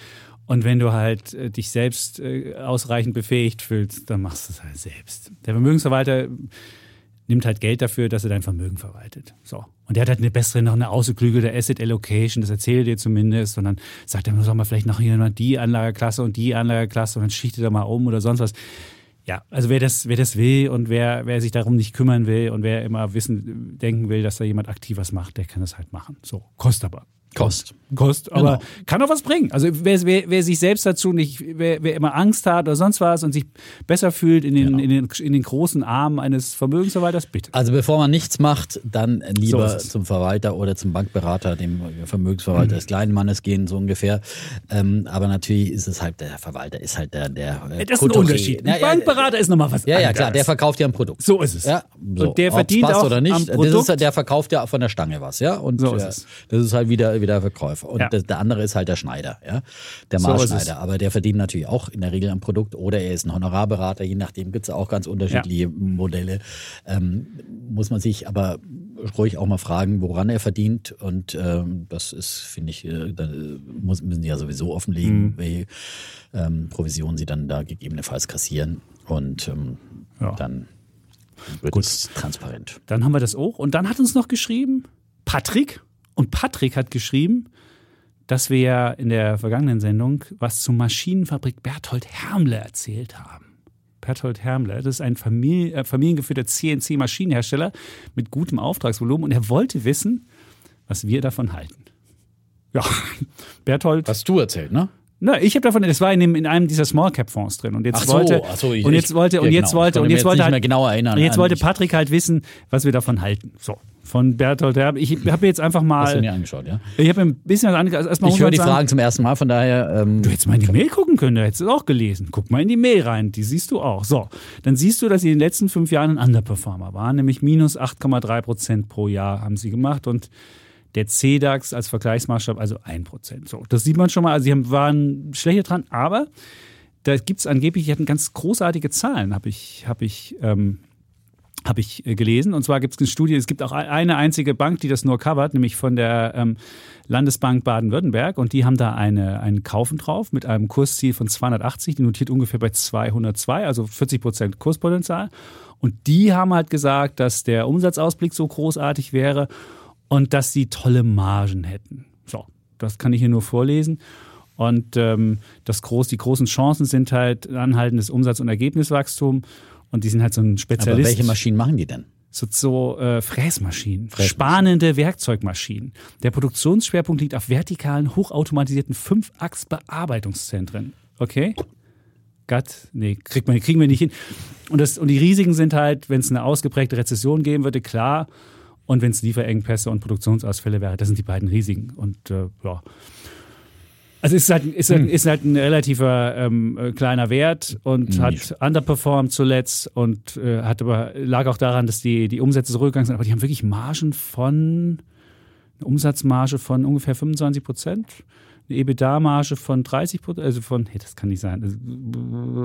und wenn du halt äh, dich selbst äh, ausreichend befähigt fühlst, dann machst du es halt selbst. Der Vermögensverwalter nimmt halt Geld dafür, dass er dein Vermögen verwaltet. So. Und der hat halt eine bessere, noch eine ausgeklügelte Asset Allocation, das erzählt er dir zumindest. Und dann sagt er, soll mal vielleicht noch hier die Anlageklasse und die Anlageklasse und dann schichtet er mal um oder sonst was. Ja, also wer das, wer das will und wer, wer sich darum nicht kümmern will und wer immer wissen, denken will, dass da jemand aktiv was macht, der kann das halt machen. So, kostet aber. Kost. Kost, aber genau. kann auch was bringen. Also wer, wer, wer, sich selbst dazu nicht, wer, wer immer Angst hat oder sonst was und sich besser fühlt in den, genau. in den, in den großen Armen eines Vermögensverwalters, bitte. Also bevor man nichts macht, dann lieber so zum Verwalter oder zum Bankberater, dem Vermögensverwalter mhm. des kleinen Mannes gehen, so ungefähr. Ähm, aber natürlich ist es halt, der Verwalter ist halt der, der äh, Das ist ein Unterschied. Ein Bankberater ist nochmal was Ja, ja, klar, der verkauft ja ein Produkt. So ist es. Ja, so. Und der verdient auch oder nicht, das ist, der verkauft ja von der Stange was, ja. Und so ist es. das ist halt wieder, wieder Verkäufer. Und ja. der andere ist halt der Schneider, ja, der Maßschneider. So aber der verdient natürlich auch in der Regel am Produkt oder er ist ein Honorarberater, je nachdem gibt es auch ganz unterschiedliche ja. Modelle. Ähm, muss man sich aber ruhig auch mal fragen, woran er verdient. Und ähm, das ist, finde ich, äh, da muss, müssen die ja sowieso offenlegen, mhm. welche ähm, Provisionen sie dann da gegebenenfalls kassieren. Und ähm, ja. dann wird Gut. es transparent. Dann haben wir das auch. Und dann hat uns noch geschrieben, Patrick. Und Patrick hat geschrieben, dass wir ja in der vergangenen Sendung was zur Maschinenfabrik Berthold Hermle erzählt haben. Berthold Hermle, das ist ein Familie, äh, familiengeführter CNC-Maschinenhersteller mit gutem Auftragsvolumen und er wollte wissen, was wir davon halten. Ja, Berthold. Hast du erzählt, ne? Na, ich habe davon, das war in, dem, in einem dieser Small Cap Fonds drin und jetzt ach so, wollte ach so, ich, und jetzt wollte und jetzt genau, wollte und jetzt wollte halt, genau erinnern, und jetzt wollte Patrick halt wissen, was wir davon halten. So von Bertolt Herb. Ich habe jetzt einfach mal. Hast du mir angeschaut, ja? Ich habe mir ein bisschen was angeschaut. Also ich höre die sagen, Fragen zum ersten Mal, von daher. Ähm, du hättest mal in die Mail gucken können, du hättest es auch gelesen. Guck mal in die Mail rein, die siehst du auch. So, dann siehst du, dass sie in den letzten fünf Jahren ein Underperformer waren, nämlich minus 8,3 Prozent pro Jahr haben sie gemacht und der CDAX als Vergleichsmaßstab also 1 Prozent. So, das sieht man schon mal. Also sie waren schlechter dran, aber da gibt es angeblich, die hatten ganz großartige Zahlen, habe ich, hab ich ähm, habe ich äh, gelesen. Und zwar gibt es eine Studie, es gibt auch eine einzige Bank, die das nur covert, nämlich von der ähm, Landesbank Baden-Württemberg. Und die haben da eine, einen Kaufen drauf mit einem Kursziel von 280. Die notiert ungefähr bei 202, also 40 Prozent Kurspotenzial. Und die haben halt gesagt, dass der Umsatzausblick so großartig wäre und dass sie tolle Margen hätten. So, das kann ich hier nur vorlesen. Und ähm, das groß, die großen Chancen sind halt anhaltendes Umsatz- und Ergebniswachstum. Und die sind halt so ein Spezialist. Aber welche Maschinen machen die denn? So, so äh, Fräsmaschinen, Fräsmaschinen, spannende Werkzeugmaschinen. Der Produktionsschwerpunkt liegt auf vertikalen, hochautomatisierten Fünf-Achs-Bearbeitungszentren. Okay? Gott, nee, kriegt man, kriegen wir nicht hin. Und, das, und die Risiken sind halt, wenn es eine ausgeprägte Rezession geben würde, klar. Und wenn es Lieferengpässe und Produktionsausfälle wäre, das sind die beiden Risiken. Und äh, ja. Also ist halt, ist, halt, hm. ist halt ein relativer ähm, äh, kleiner Wert und hat underperformed zuletzt und äh, hat aber lag auch daran, dass die, die Umsätze zurückgegangen sind, aber die haben wirklich Margen von eine Umsatzmarge von ungefähr 25 Prozent eine EBITDA-Marge von 30 Prozent, also von, hey, das kann nicht sein. Also,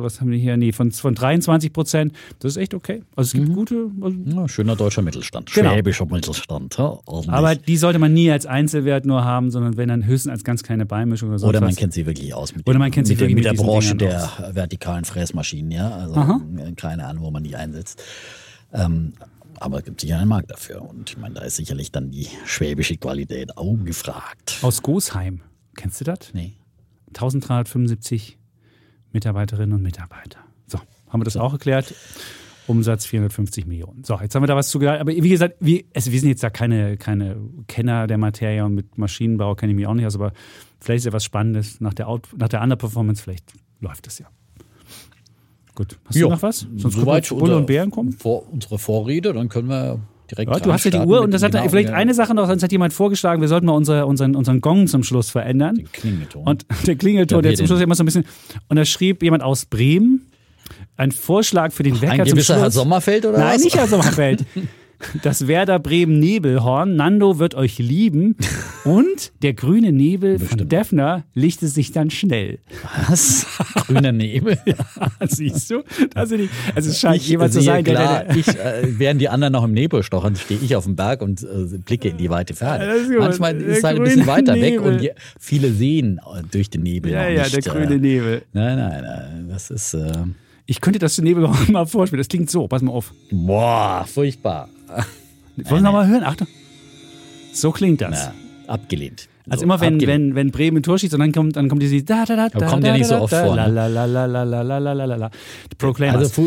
was haben wir hier? Nee, von, von 23 Prozent. Das ist echt okay. Also es gibt mhm. gute. Also ja, schöner deutscher Mittelstand. Genau. Schwäbischer Mittelstand. Ja, Aber die sollte man nie als Einzelwert nur haben, sondern wenn dann höchstens als ganz kleine Beimischung oder so. Oder man kennt sie wirklich aus mit, oder man kennt mit, sie mit, mit der Branche der vertikalen Fräsmaschinen, ja. Also Aha. keine Ahnung, wo man die einsetzt. Ähm, aber es gibt sicher einen Markt dafür. Und ich meine, da ist sicherlich dann die schwäbische Qualität auch gefragt. Aus Gosheim. Kennst du das? Nee. 1375 Mitarbeiterinnen und Mitarbeiter. So, haben wir das so. auch erklärt? Umsatz 450 Millionen. So, jetzt haben wir da was zu gesagt. Aber wie gesagt, wir, also wir sind jetzt da keine, keine Kenner der Materie und mit Maschinenbau kenne ich mich auch nicht aus, aber vielleicht ist ja was Spannendes. Nach der, Out, nach der Underperformance, vielleicht läuft es ja. Gut. Hast jo. du noch was? Sonst Soweit Bulle und Bären kommen? Vor, unsere Vorrede, dann können wir direkt. Ja, du hast ja die Uhr und das hat genau, vielleicht eine Sache noch, sonst hat jemand vorgeschlagen, wir sollten mal unsere, unseren, unseren Gong zum Schluss verändern. Den Klingelton. Und der Klingelton, der zum Schluss immer so ein bisschen. Und da schrieb jemand aus Bremen, ein Vorschlag für den Wecker ein gewisser zum Schluss. Herr Sommerfeld oder Nein, was? nicht Herr Sommerfeld. Das Werder Bremen Nebelhorn. Nando wird euch lieben. Und der grüne Nebel Bestimmt. von Defner lichte sich dann schnell. Was? Grüner Nebel? ja, siehst du? Also, also es scheint ich jemand zu sein, klar, der, der, ich, äh, während die anderen noch im Nebel stochern, stehe ich auf dem Berg und äh, blicke in die weite Ferne. Manchmal ist es halt ein bisschen weiter Nebel. weg und je, viele sehen durch den Nebel. Ja, ja, nicht, der grüne äh, Nebel. Nein, nein, nein. Das ist. Äh, ich könnte das Nebelhorn mal vorspielen. Das klingt so. Pass mal auf. Boah, furchtbar. Wollen wir nochmal hören? Achtung. So klingt das. Na, abgelehnt. Also so, immer wenn, wenn, wenn Bremen ein Tor schießt und dann kommt, dann kommt diese da da da da. Kommt ja nicht so oft vor. Also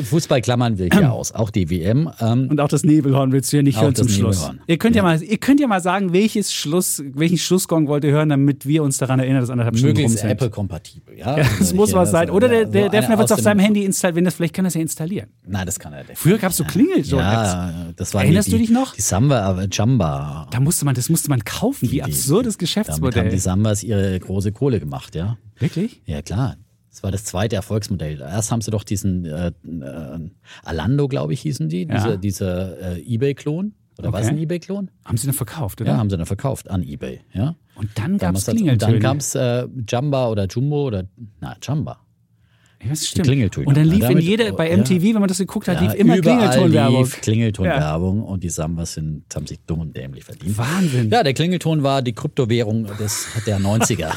Fußball klammern wir hier aus, auch die WM. Ähm, und auch das Nebelhorn willst du ja nicht hören zum Schluss. Nebelhorn. Ihr könnt ja. ja. mal, ihr könnt ja mal sagen, welches Schluss, welchen Schlussgong wollt ihr hören, damit wir uns daran erinnern, dass anderthalb Stunden rum sind. Apple-kompatibel, ja. ja das also, muss was sein. Oder der, der, der wird es auf seinem Handy installieren. Wenn das vielleicht kann das ja installieren. Nein, das kann er nicht. Früher gab es so Klingel. So ja, das war Erinnerst die, du dich noch? Die Samba, äh, Jamba. Da musste man, das musste man kaufen. Wie absurdes Geschäft damit haben die Samba damals ihre große Kohle gemacht, ja. Wirklich? Ja, klar. Das war das zweite Erfolgsmodell. Erst haben sie doch diesen äh, äh, Alando, glaube ich, hießen die, ja. diese, dieser äh, Ebay-Klon. Oder okay. war es ein Ebay-Klon? Haben sie dann verkauft, oder? Ja, haben sie dann verkauft an Ebay, ja. Und dann gab es Klingeltöne. Und dann gab es äh, Jamba oder Jumbo oder, na, Jamba. Das stimmt. Klingeltöne. Und dann lief in jede, bei MTV, wenn man das geguckt hat, lief immer Klingeltonwerbung. Klingeltonwerbung und die Sambas sind, haben sich dumm und dämlich verdient. Wahnsinn. Ja, der Klingelton war die Kryptowährung des, der 90er.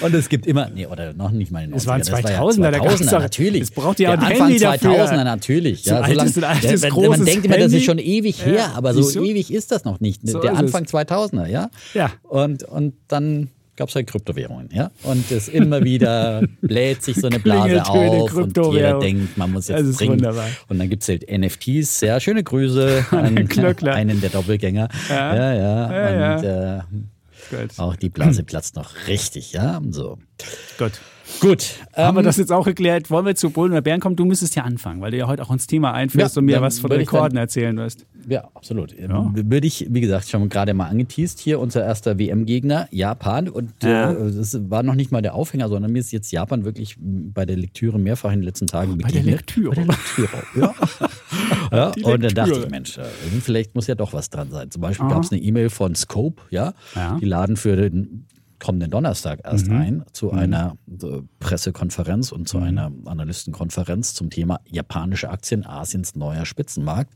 und es gibt immer, nee, oder noch nicht mal 90er. Es waren 2000er, das war ja 2000er natürlich. Es braucht ja auch ein Anfang 2000er natürlich. Ja, so, so altes, lang, altes, großes man denkt immer, das ist schon ewig her, ja. aber so, so ewig ist das noch nicht. So der Anfang es. 2000er, ja. Ja. Und, und dann gab es halt Kryptowährungen, ja. Und es immer wieder bläht sich so eine Blase auf und jeder denkt, man muss jetzt trinken. Wunderbar. Und dann gibt es halt NFTs. Sehr schöne Grüße an einen der Doppelgänger. Ja, ja. ja. ja und äh, auch die Blase platzt noch richtig, ja. So. Gut. Gut. Haben ähm, wir das jetzt auch erklärt? Wollen wir zu Bullen oder Bären kommen? Du müsstest ja anfangen, weil du ja heute auch ins Thema einführst ja, und mir was von Rekorden dann, erzählen wirst. Ja, absolut. Ja. Würde ich, wie gesagt, schon gerade mal angeteased, hier unser erster WM-Gegner, Japan. Und ja. äh, das war noch nicht mal der Aufhänger, sondern mir ist jetzt Japan wirklich bei der Lektüre mehrfach in den letzten Tagen Bei der Lektüre? Bei der Lektüre, ja. ja und dann dachte ich, Mensch, äh, vielleicht muss ja doch was dran sein. Zum Beispiel gab es eine E-Mail von Scope, ja. Die laden für den kommenden Donnerstag erst mhm. ein zu mhm. einer äh, Pressekonferenz und zu mhm. einer Analystenkonferenz zum Thema japanische Aktien, Asiens neuer Spitzenmarkt.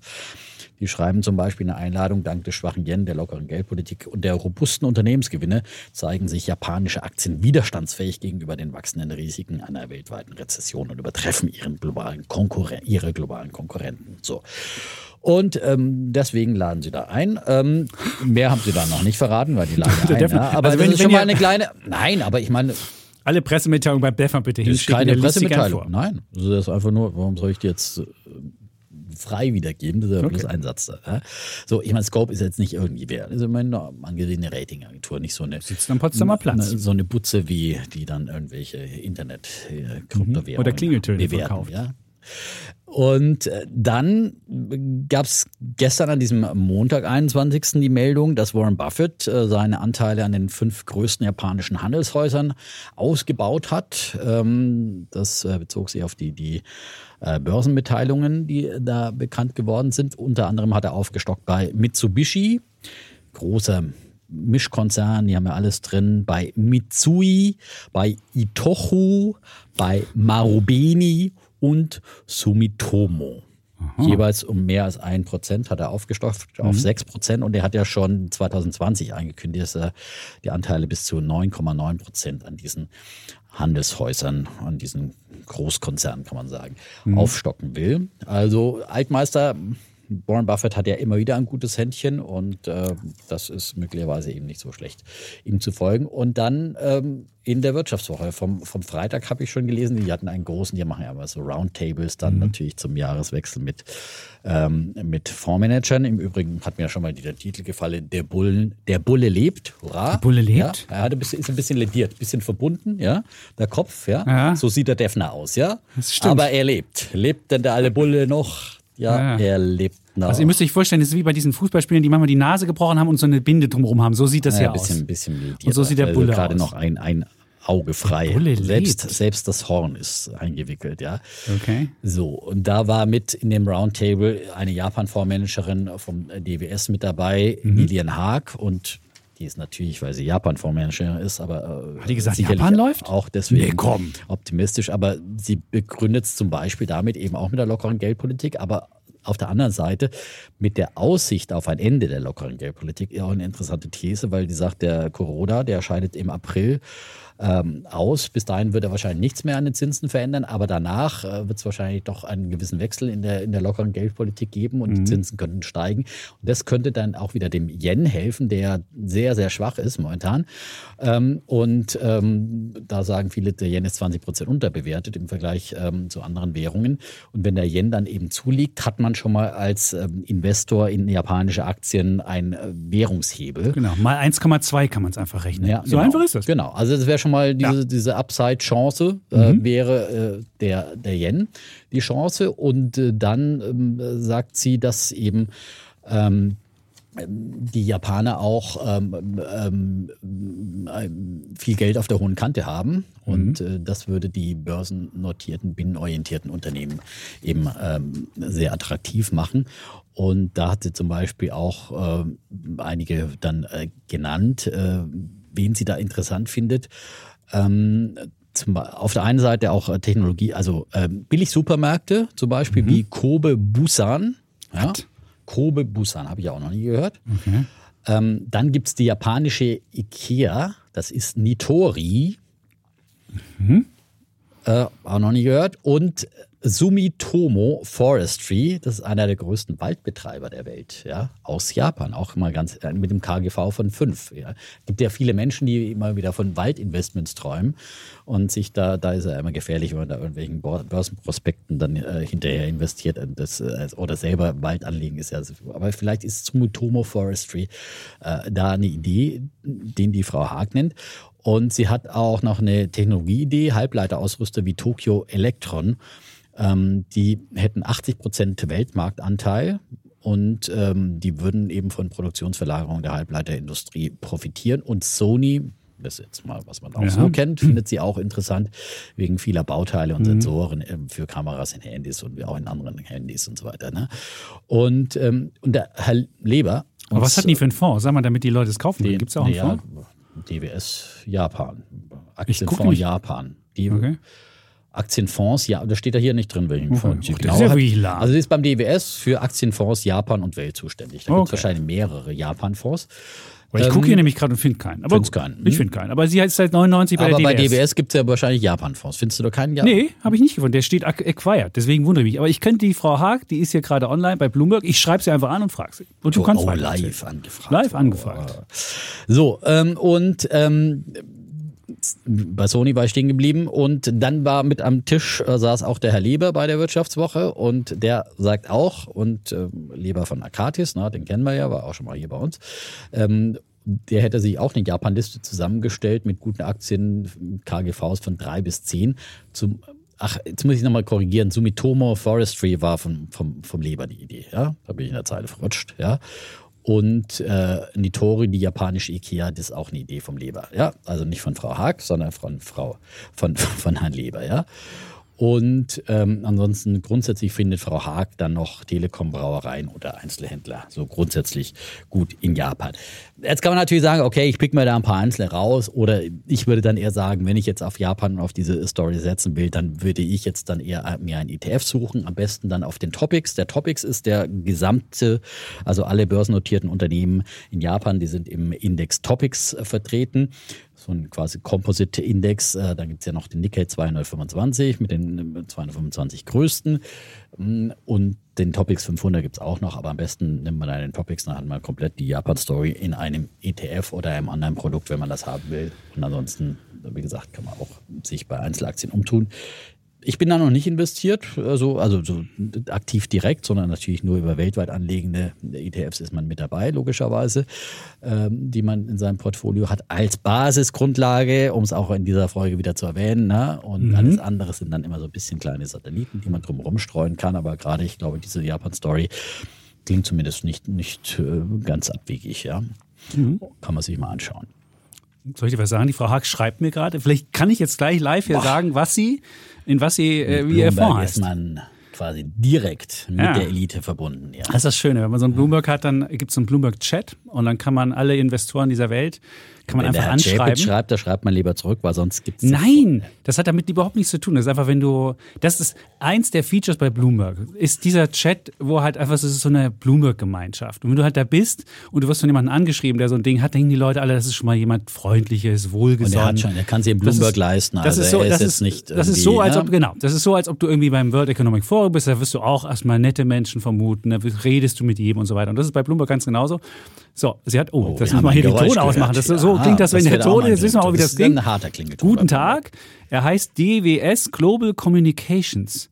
Die schreiben zum Beispiel eine Einladung, dank des schwachen Yen, der lockeren Geldpolitik und der robusten Unternehmensgewinne zeigen sich japanische Aktien widerstandsfähig gegenüber den wachsenden Risiken einer weltweiten Rezession und übertreffen ihren globalen Konkurren ihre globalen Konkurrenten. So. Und ähm, deswegen laden sie da ein. Ähm, mehr haben sie da noch nicht verraten, weil die laden ein. Ja. Aber also wenn, das ist schon mal eine kleine. Nein, aber ich meine. Alle Pressemitteilungen beim Defner bitte hinschicken. Keine Pressemitteilung. Nein. Also das ist einfach nur, warum soll ich die jetzt äh, frei wiedergeben? Das ist ja okay. bloß ein Satz da. Ja? So, ich meine, Scope ist jetzt nicht irgendwie wer. Das ist immer eine angesehene Ratingagentur, nicht so eine. Sitzt am Potsdamer Platz. so eine Butze wie die dann irgendwelche Internet-Kryptowährungen mhm. Oder Klingeltöne bewerten, verkauft. Ja? Und äh, dann gab es gestern an diesem Montag, 21. die Meldung, dass Warren Buffett äh, seine Anteile an den fünf größten japanischen Handelshäusern ausgebaut hat. Ähm, das äh, bezog sich auf die, die Börsenmitteilungen, die da bekannt geworden sind. Unter anderem hat er aufgestockt bei Mitsubishi, großer Mischkonzern, die haben ja alles drin, bei Mitsui, bei Itochu, bei Marubeni und Sumitomo. Aha. Jeweils um mehr als ein Prozent hat er aufgestockt mhm. auf sechs Prozent und er hat ja schon 2020 angekündigt, dass er die Anteile bis zu 9,9 Prozent an diesen Handelshäusern, an diesen Großkonzernen, kann man sagen, mhm. aufstocken will. Also Altmeister Warren Buffett hat ja immer wieder ein gutes Händchen und äh, das ist möglicherweise eben nicht so schlecht, ihm zu folgen. Und dann ähm, in der Wirtschaftswoche vom, vom Freitag habe ich schon gelesen, die hatten einen großen, die machen ja immer so Roundtables dann mhm. natürlich zum Jahreswechsel mit, ähm, mit Fondsmanagern. Im Übrigen hat mir ja schon mal der Titel gefallen, der Bullen, der Bulle lebt. Hurra. Der Bulle lebt? Ja, er hat ein bisschen, ist ein bisschen lediert, ein bisschen verbunden, ja. Der Kopf, ja. ja. So sieht der Defner aus, ja. Das stimmt. Aber er lebt. Lebt denn der alte Bulle noch? Ja, ja. er lebt noch. Also ihr müsst euch vorstellen, das ist wie bei diesen Fußballspielern, die manchmal die Nase gebrochen haben und so eine Binde drumherum haben. So sieht das ja, ja ein bisschen, aus. Ein bisschen. Und so sieht der also Bulle gerade aus. noch ein, ein Auge frei. Selbst, selbst das Horn ist eingewickelt, ja. Okay. So, und da war mit in dem Roundtable eine Japan-Fondsmanagerin vom DWS mit dabei, mhm. Lilian Haag und die ist natürlich, weil sie Japan-Fondsmanagerin ist, aber äh, hat die gesagt, Japan läuft? Auch deswegen nee, komm. optimistisch. Aber sie begründet es zum Beispiel damit eben auch mit der lockeren Geldpolitik, aber auf der anderen Seite mit der Aussicht auf ein Ende der lockeren Geldpolitik auch eine interessante These, weil die sagt, der Corona, der scheidet im April ähm, aus. Bis dahin wird er wahrscheinlich nichts mehr an den Zinsen verändern, aber danach äh, wird es wahrscheinlich doch einen gewissen Wechsel in der, in der lockeren Geldpolitik geben und mhm. die Zinsen könnten steigen. Und das könnte dann auch wieder dem Yen helfen, der sehr, sehr schwach ist momentan. Ähm, und ähm, da sagen viele, der Yen ist 20 Prozent unterbewertet im Vergleich ähm, zu anderen Währungen. Und wenn der Yen dann eben zuliegt, hat man schon mal als ähm, Investor in japanische Aktien einen äh, Währungshebel. Genau, mal 1,2 kann man es einfach rechnen. Ja, so genau. einfach ist das. Genau, also das wäre schon mal diese, ja. diese Upside-Chance, äh, mhm. wäre äh, der, der Yen die Chance. Und äh, dann ähm, sagt sie, dass eben ähm, die Japaner auch ähm, ähm, viel Geld auf der hohen Kante haben. Und mhm. äh, das würde die börsennotierten, binnenorientierten Unternehmen eben ähm, sehr attraktiv machen. Und da hat sie zum Beispiel auch äh, einige dann äh, genannt, wen sie da interessant findet. Ähm, zum, auf der einen Seite auch äh, Technologie, also ähm, Billig-Supermärkte, zum Beispiel mhm. wie Kobe Busan. Ja? Kobe Busan, habe ich auch noch nie gehört. Okay. Ähm, dann gibt es die japanische Ikea, das ist Nitori. Mhm. Äh, auch noch nie gehört. Und Sumitomo Forestry, das ist einer der größten Waldbetreiber der Welt, ja, aus Japan, auch mal ganz äh, mit dem KGV von 5. Ja. gibt ja viele Menschen, die immer wieder von Waldinvestments träumen und sich da, da ist ja immer gefährlich, wenn man da irgendwelchen Börsenprospekten dann äh, hinterher investiert das, äh, oder selber Wald anlegen ist ja, aber vielleicht ist Sumitomo Forestry äh, da eine Idee, den die Frau Haag nennt. Und sie hat auch noch eine Technologieidee, Halbleiterausrüster wie Tokyo Electron. Ähm, die hätten 80 Prozent Weltmarktanteil und ähm, die würden eben von Produktionsverlagerung der Halbleiterindustrie profitieren. Und Sony, das ist jetzt mal, was man auch ja. so kennt, findet sie auch interessant, wegen vieler Bauteile und mhm. Sensoren ähm, für Kameras in Handys und auch in anderen Handys und so weiter. Ne? Und, ähm, und der Herr Leber. Aber was hat die für einen Fonds? Sag mal, damit die Leute es kaufen Gibt es auch einen ja, Fonds? DWS Japan. Aktienfonds Japan. Die, okay. Aktienfonds, ja, da steht ja hier nicht drin, welchen. Fonds. Das genau wirklich Also sie ist beim DWS für Aktienfonds Japan und Welt zuständig. Da okay. gibt es wahrscheinlich mehrere Japan-Fonds. ich ähm, gucke hier nämlich gerade und finde keinen. Aber keinen. Ich finde keinen. Aber sie heißt seit 99 bei aber der DWS. Aber bei DWS gibt es ja wahrscheinlich Japan-Fonds. Findest du da keinen Japan? Nee, habe ich nicht gefunden. Der steht acquired. Deswegen wundere ich mich. Aber ich könnte die Frau Haag, die ist hier gerade online bei Bloomberg. Ich schreibe sie einfach an und frage sie. Und du oh, kannst oh, live angefragt. Live angefragt. So, ähm, und ähm, bei Sony war ich stehen geblieben und dann war mit am Tisch äh, saß auch der Herr Leber bei der Wirtschaftswoche und der sagt auch und äh, Leber von Akatis, na, den kennen wir ja, war auch schon mal hier bei uns. Ähm, der hätte sich auch eine Japan-Liste zusammengestellt mit guten Aktien, KGVs von drei bis zehn. Zum, ach, jetzt muss ich nochmal korrigieren. Sumitomo Forestry war vom, vom, vom Leber die Idee. Ja? Da bin ich in der Zeile verrutscht. Ja? Und äh, Nitori, die japanische Ikea, das ist auch eine Idee vom Leber. Ja, also nicht von Frau Haag, sondern von Frau, von, von Herrn Leber, ja. Und ähm, ansonsten grundsätzlich findet Frau Haag dann noch Telekom-Brauereien oder Einzelhändler so grundsätzlich gut in Japan. Jetzt kann man natürlich sagen, okay, ich pick mir da ein paar Einzelne raus oder ich würde dann eher sagen, wenn ich jetzt auf Japan und auf diese Story setzen will, dann würde ich jetzt dann eher mir ein ETF suchen, am besten dann auf den Topics. Der Topics ist der gesamte, also alle börsennotierten Unternehmen in Japan, die sind im Index Topics vertreten so ein quasi Composite-Index. Äh, da gibt es ja noch den Nikkei 225 mit den 225 größten. Mm, und den Topics 500 gibt es auch noch, aber am besten nimmt man dann den Topics, dann hat man komplett die Japan-Story in einem ETF oder einem anderen Produkt, wenn man das haben will. Und ansonsten, wie gesagt, kann man auch sich bei Einzelaktien umtun. Ich bin da noch nicht investiert, also, also so aktiv direkt, sondern natürlich nur über weltweit anlegende ETFs ist man mit dabei, logischerweise, ähm, die man in seinem Portfolio hat als Basisgrundlage, um es auch in dieser Folge wieder zu erwähnen. Ne? Und mhm. alles andere sind dann immer so ein bisschen kleine Satelliten, die man drumherum streuen kann. Aber gerade, ich glaube, diese Japan-Story klingt zumindest nicht, nicht äh, ganz abwegig. Ja? Mhm. Kann man sich mal anschauen. Soll ich dir was sagen? Die Frau Hack schreibt mir gerade. Vielleicht kann ich jetzt gleich live hier Boah. sagen, was sie in was sie, äh, wie ihr Fonds heißt. ist man quasi direkt mit ja. der Elite verbunden. Ja. Das ist das Schöne. Wenn man so einen Bloomberg hat, dann gibt es so einen Bloomberg-Chat und dann kann man alle Investoren dieser Welt kann man wenn einfach der anschreiben. schreibt, da schreibt man lieber zurück, weil sonst gibt es. Nein, das hat damit überhaupt nichts zu tun. Das ist einfach, wenn du. Das ist eins der Features bei Bloomberg. Ist dieser Chat, wo halt einfach, ist so eine Bloomberg-Gemeinschaft. Und wenn du halt da bist und du wirst von jemandem angeschrieben, der so ein Ding hat, denken die Leute alle, das ist schon mal jemand Freundliches, wohlgesonnen. Und der hat schon, der kann sich in Bloomberg ist, leisten. Also das ist so, das ist, nicht das ist so, als ob, genau, das ist so, als ob du irgendwie beim World Economic Forum bist, da wirst du auch erstmal nette Menschen vermuten, da redest du mit jedem und so weiter. Und das ist bei Bloomberg ganz genauso. So, sie hat, oh, oh das muss man hier den Ton ausmachen. Das, so klingt das, wenn der Ton ist. Wissen wir auch, wie das, das klingt. Ein harter Guten Tag. Er heißt DWS Global Communications.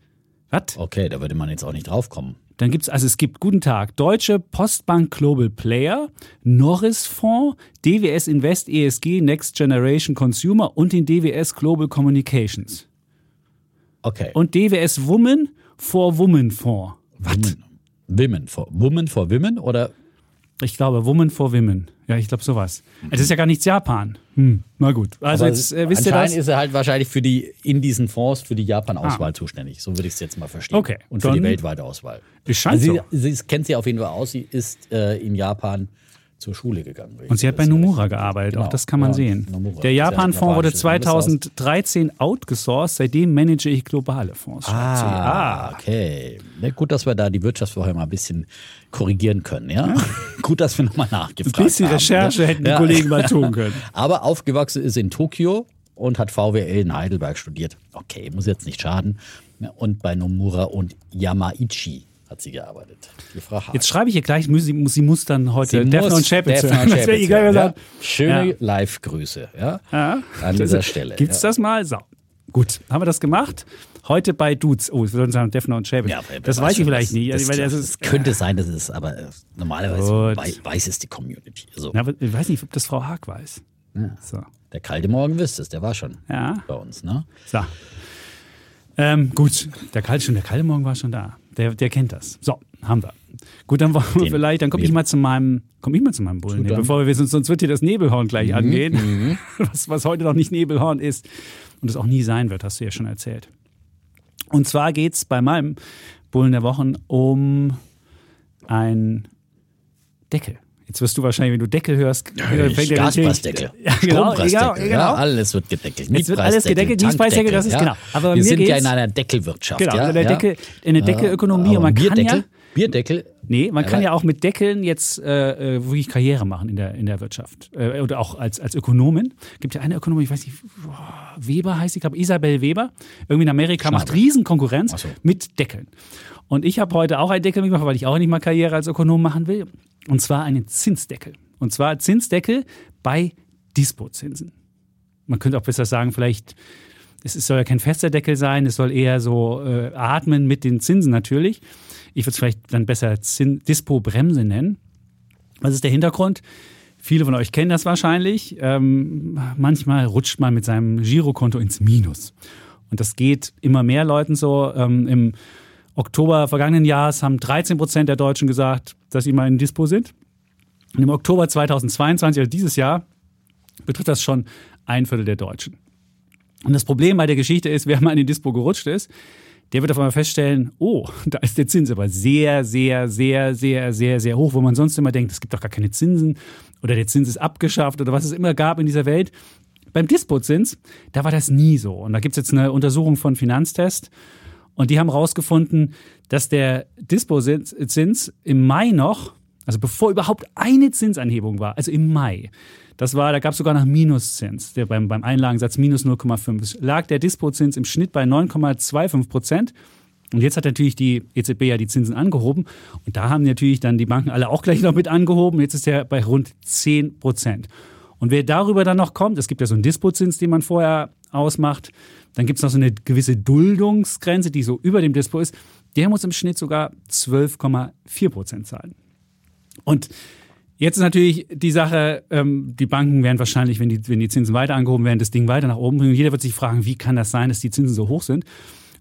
Was? Okay, da würde man jetzt auch nicht drauf kommen. Dann gibt es, also es gibt Guten Tag, Deutsche Postbank Global Player, Norris Fonds, DWS Invest ESG Next Generation Consumer und den DWS Global Communications. Okay. Und DWS Women for Women Fonds. Was? Women for Women for Women oder ich glaube, Woman for Women. Ja, ich glaube sowas. Es ist ja gar nichts Japan. Hm, na gut. Also Aber jetzt äh, wisst ihr das. ist er halt wahrscheinlich für die in diesen Fonds für die Japan-Auswahl ah. zuständig. So würde ich es jetzt mal verstehen. Okay. Und für die weltweite Auswahl. Es scheint also sie, so. sie kennt sie auf jeden Fall aus. Sie ist äh, in Japan zur Schule gegangen. Und sie hat bei Nomura gearbeitet, genau. auch das kann man ja, sehen. Nomura. Der Japan-Fonds wurde 2013 outgesourced, seitdem manage ich globale Fonds. Ah, ah. okay. Ja, gut, dass wir da die Wirtschaftswoche mal ein bisschen korrigieren können. Ja? ja. gut, dass wir nochmal nachgefragt haben. Ein bisschen Recherche ne? hätten die Kollegen mal tun können. Aber aufgewachsen ist in Tokio und hat VWL in Heidelberg studiert. Okay, muss jetzt nicht schaden. Und bei Nomura und Yamaichi hat sie gearbeitet. Die Frau Hart. Jetzt schreibe ich ihr gleich, sie muss, sie muss dann heute Defner und Chapitz hören. Das wäre egal ja. Schöne ja. Live-Grüße ja, ja. an dieser Stelle. Gibt's das mal? So. Gut, haben wir das gemacht. Heute bei Dudes. Oh, wir würden sagen Defner und Chapitz. Ja, das weiß ich vielleicht nicht. Das, also, das, das könnte sein, dass es, aber äh, normalerweise weiß, weiß, es die Community. So. Ja, ich weiß nicht, ob das Frau Haag weiß. So. Der kalte Morgen wüsste es, der war schon bei uns. Ne? So. Ähm, gut, der kalte, schon der kalte Morgen war schon da. Der, der kennt das. So, haben wir. Gut, dann wollen wir Den, vielleicht, dann komme ich mal zu meinem, komme ich mal zu meinem Bullen, hier, bevor wir sonst, sonst wird hier das Nebelhorn gleich mhm, angehen, mhm. was, was heute noch nicht Nebelhorn ist und es auch nie sein wird, hast du ja schon erzählt. Und zwar geht es bei meinem Bullen der Wochen um ein Deckel. Jetzt wirst du wahrscheinlich, wenn du Deckel hörst, ja, fängt Gaspreisdeckel, ja, genau, genau, genau. Ja, alles wird gedeckelt. Jetzt wird alles gedeckelt, Mietpreisdeckel, das ist ja. genau. Aber Wir sind ja in einer Deckelwirtschaft. Genau, ja, in der Deckel, in der Deckelökonomie. und man Bierdeckel, kann ja, Bierdeckel? Nee, man kann ja auch mit Deckeln jetzt äh, äh, wirklich Karriere machen in der, in der Wirtschaft. Äh, oder auch als, als Ökonomin. Gibt ja eine Ökonomin, ich weiß nicht, Weber heißt sie, ich glaube Isabel Weber. Irgendwie in Amerika Schnabe. macht Riesenkonkurrenz so. mit Deckeln. Und ich habe heute auch einen Deckel mitgemacht, weil ich auch nicht mal Karriere als Ökonom machen will. Und zwar einen Zinsdeckel. Und zwar Zinsdeckel bei Dispozinsen. Man könnte auch besser sagen, vielleicht, es soll ja kein fester Deckel sein, es soll eher so äh, atmen mit den Zinsen natürlich. Ich würde es vielleicht dann besser Dispo-Bremse nennen. Was ist der Hintergrund? Viele von euch kennen das wahrscheinlich. Ähm, manchmal rutscht man mit seinem Girokonto ins Minus. Und das geht immer mehr Leuten so. Ähm, Im Oktober vergangenen Jahres haben 13 Prozent der Deutschen gesagt, dass sie mal in Dispo sind. Und im Oktober 2022, also dieses Jahr, betrifft das schon ein Viertel der Deutschen. Und das Problem bei der Geschichte ist, wer mal in die Dispo gerutscht ist, der wird auf einmal feststellen, oh, da ist der Zins aber sehr, sehr, sehr, sehr, sehr, sehr hoch, wo man sonst immer denkt, es gibt doch gar keine Zinsen oder der Zins ist abgeschafft oder was es immer gab in dieser Welt. Beim Dispo-Zins, da war das nie so. Und da gibt es jetzt eine Untersuchung von Finanztest und die haben herausgefunden, dass der Dispo-Zins im Mai noch also bevor überhaupt eine Zinsanhebung war, also im Mai, das war, da gab es sogar noch Minuszins, der beim, beim Einlagensatz minus 0,5. Lag der Dispozins im Schnitt bei 9,25 Prozent. Und jetzt hat natürlich die EZB ja die Zinsen angehoben. Und da haben natürlich dann die Banken alle auch gleich noch mit angehoben. Jetzt ist er bei rund 10 Prozent. Und wer darüber dann noch kommt, es gibt ja so einen Dispozins, den man vorher ausmacht, dann gibt es noch so eine gewisse Duldungsgrenze, die so über dem Dispo ist. Der muss im Schnitt sogar 12,4 Prozent zahlen. Und Jetzt ist natürlich die Sache, ähm, die Banken werden wahrscheinlich, wenn die, wenn die Zinsen weiter angehoben werden, das Ding weiter nach oben bringen. Jeder wird sich fragen, wie kann das sein, dass die Zinsen so hoch sind?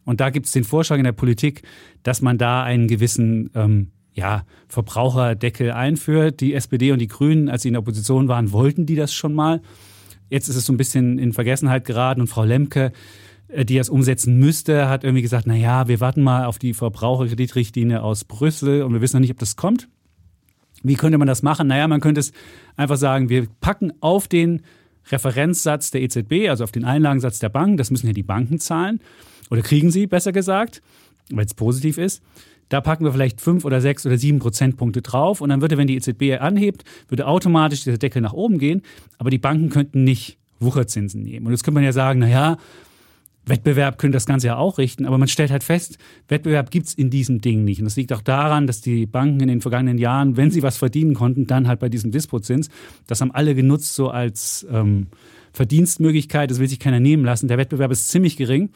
Und da gibt es den Vorschlag in der Politik, dass man da einen gewissen ähm, ja, Verbraucherdeckel einführt. Die SPD und die Grünen, als sie in der Opposition waren, wollten die das schon mal. Jetzt ist es so ein bisschen in Vergessenheit geraten und Frau Lemke, die das umsetzen müsste, hat irgendwie gesagt, na ja, wir warten mal auf die Verbraucherkreditrichtlinie aus Brüssel und wir wissen noch nicht, ob das kommt. Wie könnte man das machen? Naja, man könnte es einfach sagen, wir packen auf den Referenzsatz der EZB, also auf den Einlagensatz der Banken, das müssen ja die Banken zahlen, oder kriegen sie, besser gesagt, weil es positiv ist. Da packen wir vielleicht fünf oder sechs oder sieben Prozentpunkte drauf und dann würde, wenn die EZB anhebt, würde automatisch dieser Deckel nach oben gehen, aber die Banken könnten nicht Wucherzinsen nehmen. Und jetzt könnte man ja sagen, naja, Wettbewerb könnte das Ganze ja auch richten, aber man stellt halt fest, Wettbewerb gibt es in diesem Ding nicht. Und das liegt auch daran, dass die Banken in den vergangenen Jahren, wenn sie was verdienen konnten, dann halt bei diesem Dispozins, das haben alle genutzt so als ähm, Verdienstmöglichkeit, das will sich keiner nehmen lassen. Der Wettbewerb ist ziemlich gering.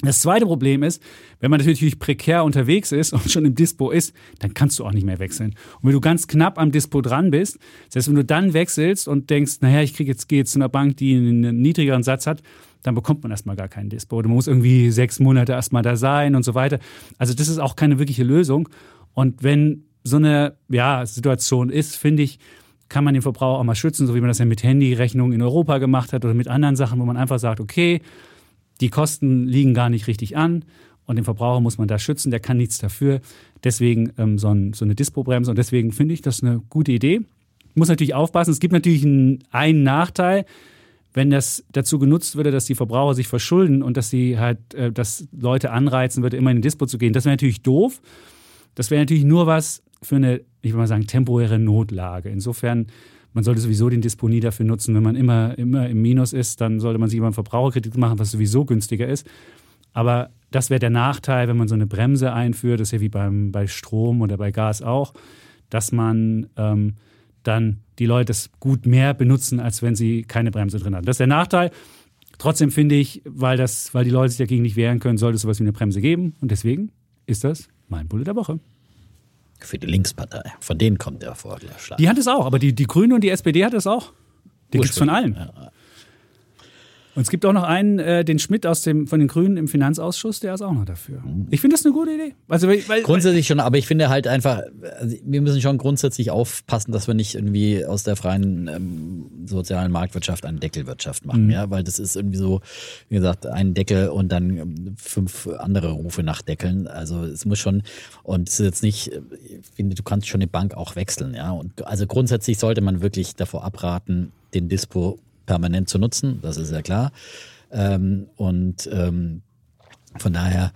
Das zweite Problem ist, wenn man natürlich prekär unterwegs ist und schon im Dispo ist, dann kannst du auch nicht mehr wechseln. Und wenn du ganz knapp am Dispo dran bist, das heißt, wenn du dann wechselst und denkst, naja, ich kriege jetzt, gehe jetzt zu einer Bank, die einen niedrigeren Satz hat, dann bekommt man erstmal gar keinen Dispo. Du musst irgendwie sechs Monate erstmal da sein und so weiter. Also das ist auch keine wirkliche Lösung. Und wenn so eine ja, Situation ist, finde ich, kann man den Verbraucher auch mal schützen, so wie man das ja mit Handyrechnungen in Europa gemacht hat oder mit anderen Sachen, wo man einfach sagt, okay, die Kosten liegen gar nicht richtig an und den Verbraucher muss man da schützen, der kann nichts dafür. Deswegen ähm, so, ein, so eine Dispo-Bremse und deswegen finde ich das eine gute Idee. Muss natürlich aufpassen, es gibt natürlich einen, einen Nachteil, wenn das dazu genutzt würde, dass die Verbraucher sich verschulden und dass sie halt, äh, dass Leute anreizen würde, immer in den Dispo zu gehen, das wäre natürlich doof. Das wäre natürlich nur was für eine, ich würde mal sagen, temporäre Notlage. Insofern, man sollte sowieso den Dispo nie dafür nutzen, wenn man immer, immer im Minus ist, dann sollte man sich immer einen Verbraucherkredit machen, was sowieso günstiger ist. Aber das wäre der Nachteil, wenn man so eine Bremse einführt, das ist ja wie beim, bei Strom oder bei Gas auch, dass man ähm, dann die Leute es gut mehr benutzen, als wenn sie keine Bremse drin haben. Das ist der Nachteil. Trotzdem finde ich, weil, das, weil die Leute sich dagegen nicht wehren können, sollte es sowas wie eine Bremse geben. Und deswegen ist das mein Bulle der Woche. Für die Linkspartei. Von denen kommt der Vorschlag. Die hat es auch, aber die, die Grüne und die SPD hat es auch. Die gibt es von allen. Ja. Und es gibt auch noch einen, äh, den Schmidt aus dem, von den Grünen im Finanzausschuss, der ist auch noch dafür. Ich finde das eine gute Idee. Also, weil, weil, grundsätzlich schon, aber ich finde halt einfach, also wir müssen schon grundsätzlich aufpassen, dass wir nicht irgendwie aus der freien ähm, sozialen Marktwirtschaft eine Deckelwirtschaft machen, mhm. ja, weil das ist irgendwie so, wie gesagt, ein Deckel und dann ähm, fünf andere Rufe nach Deckeln. Also es muss schon, und es ist jetzt nicht, ich finde, du kannst schon eine Bank auch wechseln, ja. Und also grundsätzlich sollte man wirklich davor abraten, den Dispo permanent zu nutzen, das ist ja klar. Ähm, und ähm, von daher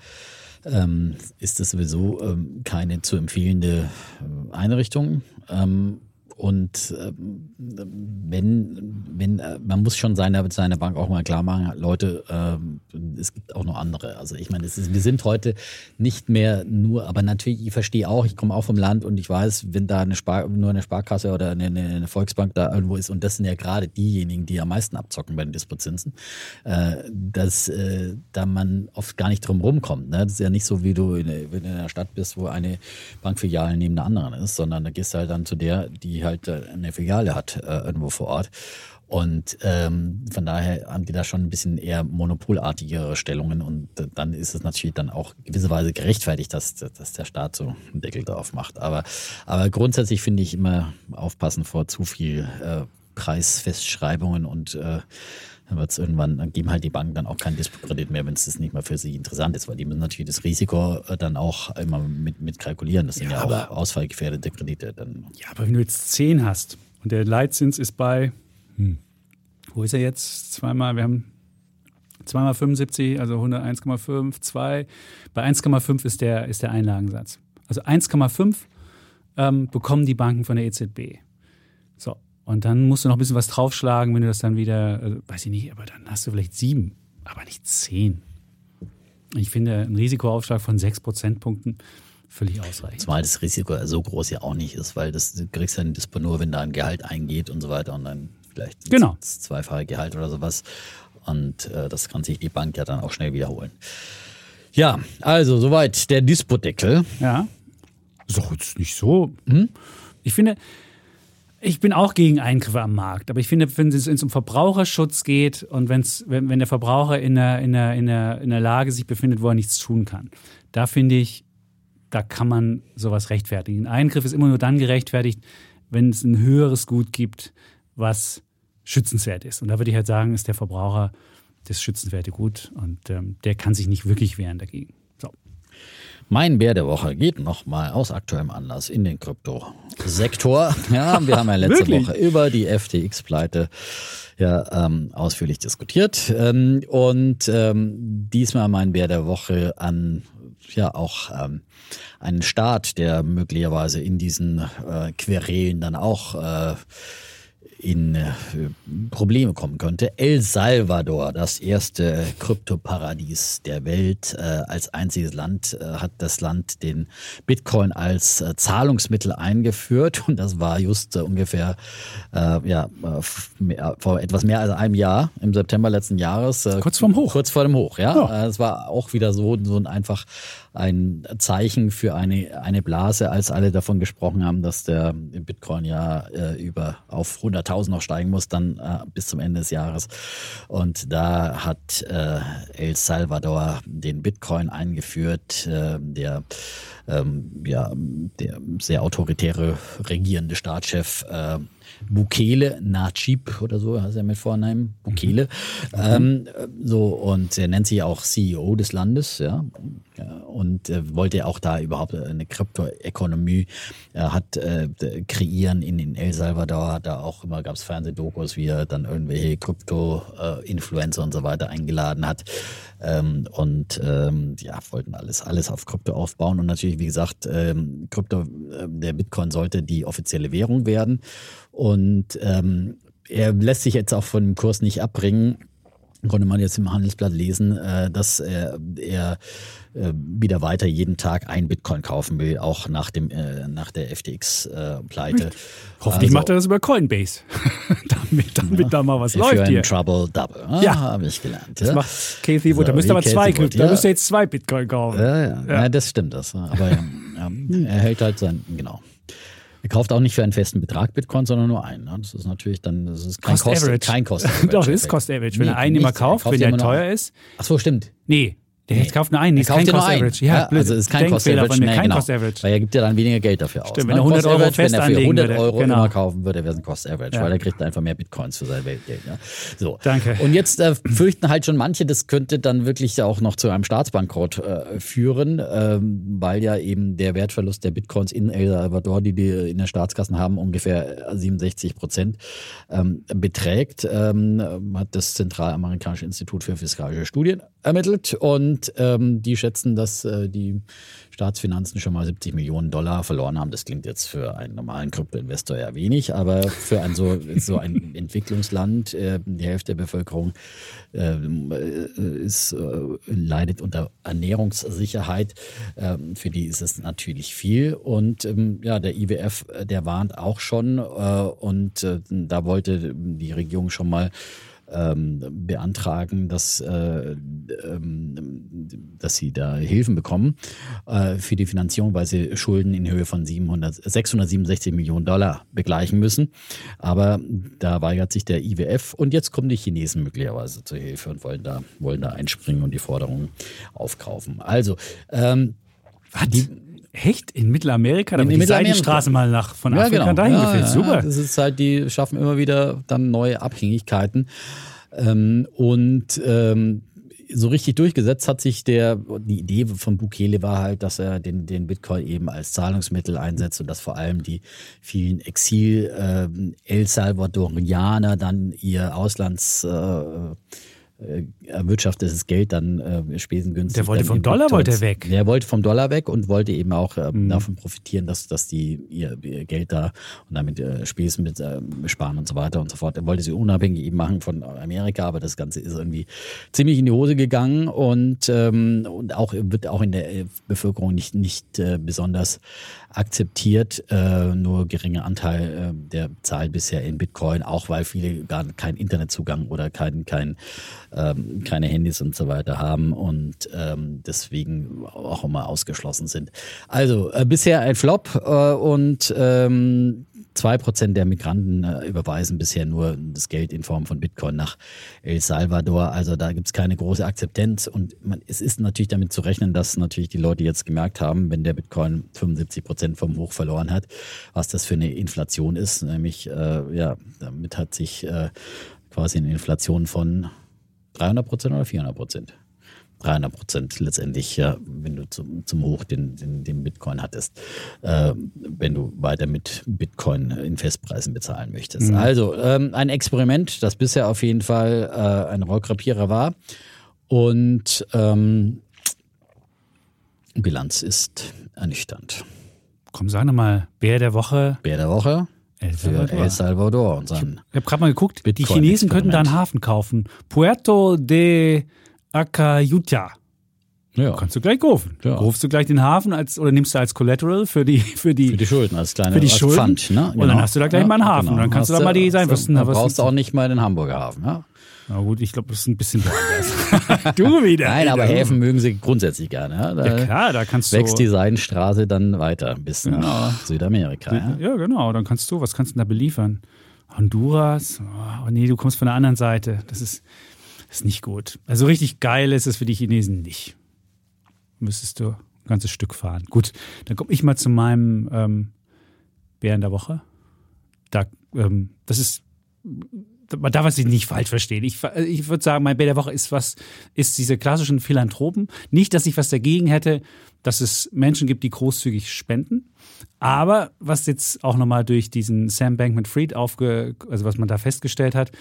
ähm, ist das sowieso ähm, keine zu empfehlende äh, Einrichtung. Ähm, und ähm, wenn, wenn, äh, man muss schon seiner, seiner Bank auch mal klar machen, Leute, äh, es gibt auch noch andere. Also ich meine, wir sind heute nicht mehr nur, aber natürlich, ich verstehe auch, ich komme auch vom Land und ich weiß, wenn da eine Spar, nur eine Sparkasse oder eine, eine Volksbank da irgendwo ist, und das sind ja gerade diejenigen, die am meisten abzocken bei den Dispozinsen, äh, dass äh, da man oft gar nicht drum rumkommt. Ne? Das ist ja nicht so, wie du in, wenn du in einer Stadt bist, wo eine Bankfiliale neben der anderen ist, sondern da gehst du halt dann zu der, die halt äh, eine Filiale hat äh, irgendwo vor Ort. Und ähm, von daher haben die da schon ein bisschen eher monopolartigere Stellungen und dann ist es natürlich dann auch gewisserweise gerechtfertigt, dass, dass der Staat so einen Deckel drauf macht. Aber, aber grundsätzlich finde ich immer aufpassen vor zu viel äh, Preisfestschreibungen und äh, dann wird es irgendwann, dann geben halt die Banken dann auch keinen Dispo-Kredit mehr, wenn es das nicht mehr für sie interessant ist, weil die müssen natürlich das Risiko äh, dann auch immer mit, mit kalkulieren. Das sind ja, ja auch ausfallgefährdete Kredite. Dann. Ja, aber wenn du jetzt 10 hast und der Leitzins ist bei, hm, wo ist er jetzt? Zweimal, wir haben zweimal 75, also 101,5, 2. Bei 1,5 ist der, ist der Einlagensatz. Also 1,5 ähm, bekommen die Banken von der EZB. Und dann musst du noch ein bisschen was draufschlagen, wenn du das dann wieder, äh, weiß ich nicht, aber dann hast du vielleicht sieben, aber nicht zehn. Ich finde ein Risikoaufschlag von sechs Prozentpunkten völlig ausreichend. Zumal das Risiko so groß ja auch nicht ist, weil das du kriegst ja das nur, wenn da ein Gehalt eingeht und so weiter und dann vielleicht genau. das zweifache Gehalt oder sowas. Und äh, das kann sich die Bank ja dann auch schnell wiederholen. Ja, also soweit der Dispodeckel. Ja. Ist doch jetzt nicht so. Hm? Ich finde, ich bin auch gegen Eingriffe am Markt, aber ich finde, wenn es um Verbraucherschutz geht und wenn's, wenn, wenn der Verbraucher in der, in, der, in, der, in der Lage sich befindet, wo er nichts tun kann, da finde ich, da kann man sowas rechtfertigen. Ein Eingriff ist immer nur dann gerechtfertigt, wenn es ein höheres Gut gibt, was schützenswert ist. Und da würde ich halt sagen, ist der Verbraucher das schützenswerte Gut und ähm, der kann sich nicht wirklich wehren dagegen. Mein Bär der Woche geht nochmal aus aktuellem Anlass in den Kryptosektor. Ja, wir haben ja letzte Woche über die FTX-Pleite ja ähm, ausführlich diskutiert. Ähm, und ähm, diesmal mein Bär der Woche an ja auch ähm, einen Staat, der möglicherweise in diesen äh, Querelen dann auch äh, in äh, Probleme kommen könnte. El Salvador, das erste Kryptoparadies der Welt, äh, als einziges Land äh, hat das Land den Bitcoin als Zahlungsmittel eingeführt und das war just äh, ungefähr äh, ja, mehr, vor etwas mehr als einem Jahr im September letzten Jahres. kurz vorm Hoch. Kurz vor dem Hoch, ja. Es war auch wieder so, so ein einfach ein Zeichen für eine, eine Blase, als alle davon gesprochen haben, dass der Bitcoin ja über auf 100.000 noch steigen muss, dann äh, bis zum Ende des Jahres. Und da hat äh, El Salvador den Bitcoin eingeführt, äh, der ähm, ja, der sehr autoritäre regierende Staatschef äh, Bukele, Najib oder so heißt er mit Vornamen, Bukele. Mhm. Ähm, so, und er nennt sich auch CEO des Landes, ja. Und äh, wollte auch da überhaupt eine Kryptoökonomie äh, hat äh, kreieren in, in El Salvador, da auch immer gab es Fernsehdokus, wie er dann irgendwelche Krypto-Influencer und so weiter eingeladen hat. Ähm, und ähm, ja, wollten alles, alles auf Krypto aufbauen. Und natürlich, wie gesagt, ähm, Krypto, äh, der Bitcoin sollte die offizielle Währung werden. Und ähm, er lässt sich jetzt auch von dem Kurs nicht abbringen konnte man jetzt im Handelsblatt lesen, äh, dass er, er äh, wieder weiter jeden Tag ein Bitcoin kaufen will, auch nach dem äh, nach der FTX-Pleite. Hoffentlich also, macht er das über Coinbase, damit, damit ja, da mal was läuft hier. Trouble Double, ah, ja, habe ich gelernt. Das ja. macht Casey Wood. So, da müsste aber zwei, Wood, da müsste jetzt zwei Bitcoin kaufen. Ja, ja, ja. das stimmt das. Aber er hält halt sein, genau. Er kauft auch nicht für einen festen Betrag Bitcoin, sondern nur einen. Ne? Das ist natürlich dann, das ist kein Cost, Cost Average. Kein Cost Average. Doch, das ist Cost Average. Wenn nee, er einen immer kauft, wenn der teuer ist. Ach so, stimmt. Nee, der nee. kauft nur einen, ist kein Cost Average. Ja, ja also ist kein Cost Average. Von mir, nee, kein genau. Cost Average. Weil er gibt ja dann weniger Geld dafür aus. Stimmt, wenn er 100 Euro Average, fest Wenn er für 100 Euro genau. immer kaufen würde, wäre es ein Cost Average, ja. weil er kriegt einfach mehr Bitcoins für sein Weltgeld. Ja. So. Danke. Und jetzt äh, fürchten halt schon manche, das könnte dann wirklich auch noch zu einem Staatsbankrott äh, führen, ähm, weil ja eben der Wertverlust der Bitcoins in El Salvador, die die in der Staatskassen haben, ungefähr 67 Prozent ähm, beträgt, ähm, hat das Zentralamerikanische Institut für Fiskalische Studien ermittelt und ähm, die schätzen, dass äh, die Staatsfinanzen schon mal 70 Millionen Dollar verloren haben. Das klingt jetzt für einen normalen Kryptoinvestor ja wenig, aber für ein so, so ein Entwicklungsland, äh, die Hälfte der Bevölkerung äh, ist, äh, leidet unter Ernährungssicherheit. Ähm, für die ist es natürlich viel. Und ähm, ja, der IWF, äh, der warnt auch schon äh, und da wollte die Regierung schon mal ähm, beantragen, dass, äh, ähm, dass sie da Hilfen bekommen äh, für die Finanzierung, weil sie Schulden in Höhe von 700, 667 Millionen Dollar begleichen müssen. Aber da weigert sich der IWF und jetzt kommen die Chinesen möglicherweise zur Hilfe und wollen da, wollen da einspringen und die Forderungen aufkaufen. Also, ähm? Die, Echt? In Mittelamerika? Da in, in die Straße mal nach von ja, Afrika genau. dahin ja, gefällt. Super. Ja, das ist halt, die schaffen immer wieder dann neue Abhängigkeiten. Ähm, und ähm, so richtig durchgesetzt hat sich der, die Idee von Bukele war halt, dass er den, den Bitcoin eben als Zahlungsmittel einsetzt und dass vor allem die vielen Exil äh, El Salvadorianer dann ihr Auslands äh, äh, erwirtschaftetes Geld dann äh, spesengünstig. Der wollte vom Dollar wollte er weg. Der wollte vom Dollar weg und wollte eben auch äh, mhm. davon profitieren, dass, dass die ihr, ihr Geld da und damit äh, Spesen mit, äh, sparen und so weiter und so fort. Er wollte sie unabhängig eben machen von Amerika, aber das Ganze ist irgendwie ziemlich in die Hose gegangen und, ähm, und auch wird auch in der Bevölkerung nicht, nicht äh, besonders akzeptiert. Äh, nur geringer Anteil äh, der zahlt bisher in Bitcoin, auch weil viele gar keinen Internetzugang oder kein, kein ähm, keine Handys und so weiter haben und ähm, deswegen auch immer ausgeschlossen sind. Also äh, bisher ein Flop äh, und ähm, Zwei Prozent der Migranten äh, überweisen bisher nur das Geld in Form von Bitcoin nach El Salvador. Also da gibt es keine große Akzeptanz. Und man, es ist natürlich damit zu rechnen, dass natürlich die Leute jetzt gemerkt haben, wenn der Bitcoin 75 Prozent vom Hoch verloren hat, was das für eine Inflation ist. Nämlich, äh, ja, damit hat sich äh, quasi eine Inflation von 300 Prozent oder 400 Prozent 300 Prozent letztendlich, ja, wenn du zum, zum Hoch den, den, den Bitcoin hattest, äh, wenn du weiter mit Bitcoin in Festpreisen bezahlen möchtest. Mhm. Also ähm, ein Experiment, das bisher auf jeden Fall äh, ein Rohrkrepierer war. Und ähm, Bilanz ist ernüchternd. Komm, sag nochmal, Bär der Woche. Bär der Woche. El Salvador. El Salvador ich habe hab gerade mal geguckt, Bitcoin die Chinesen könnten da einen Hafen kaufen. Puerto de Akayuta. Ja. Kannst du gleich kaufen. Ja. Rufst du gleich den Hafen als oder nimmst du als Collateral für die für die für die Schulden als kleine für die Schulden. Pfand, ne? Genau. Und dann hast du da gleich ja, mal einen Hafen. Genau. Und dann kannst hast du da mal die sein. Was, dann brauchst du auch nicht mal den Hamburger Hafen. Ja? Na gut, ich glaube, das ist ein bisschen du wieder. Nein, aber Häfen mögen sie grundsätzlich gerne. Ja, da ja klar, da kannst du. Wächst die Seidenstraße dann weiter bis genau. nach Südamerika. Ja? ja, genau. Dann kannst du, was kannst du da beliefern? Honduras? Oh, nee, du kommst von der anderen Seite. Das ist, ist nicht gut. Also richtig geil ist es für die Chinesen nicht. Müsstest du ein ganzes Stück fahren. Gut, dann komme ich mal zu meinem ähm, Bär in der Woche. Da, ähm, das ist, man darf es nicht falsch verstehen. Ich, ich würde sagen, mein Bär der Woche ist was, ist diese klassischen Philanthropen. Nicht, dass ich was dagegen hätte, dass es Menschen gibt, die großzügig spenden. Aber was jetzt auch nochmal durch diesen Sam Bankman-Fried aufge, also was man da festgestellt hat,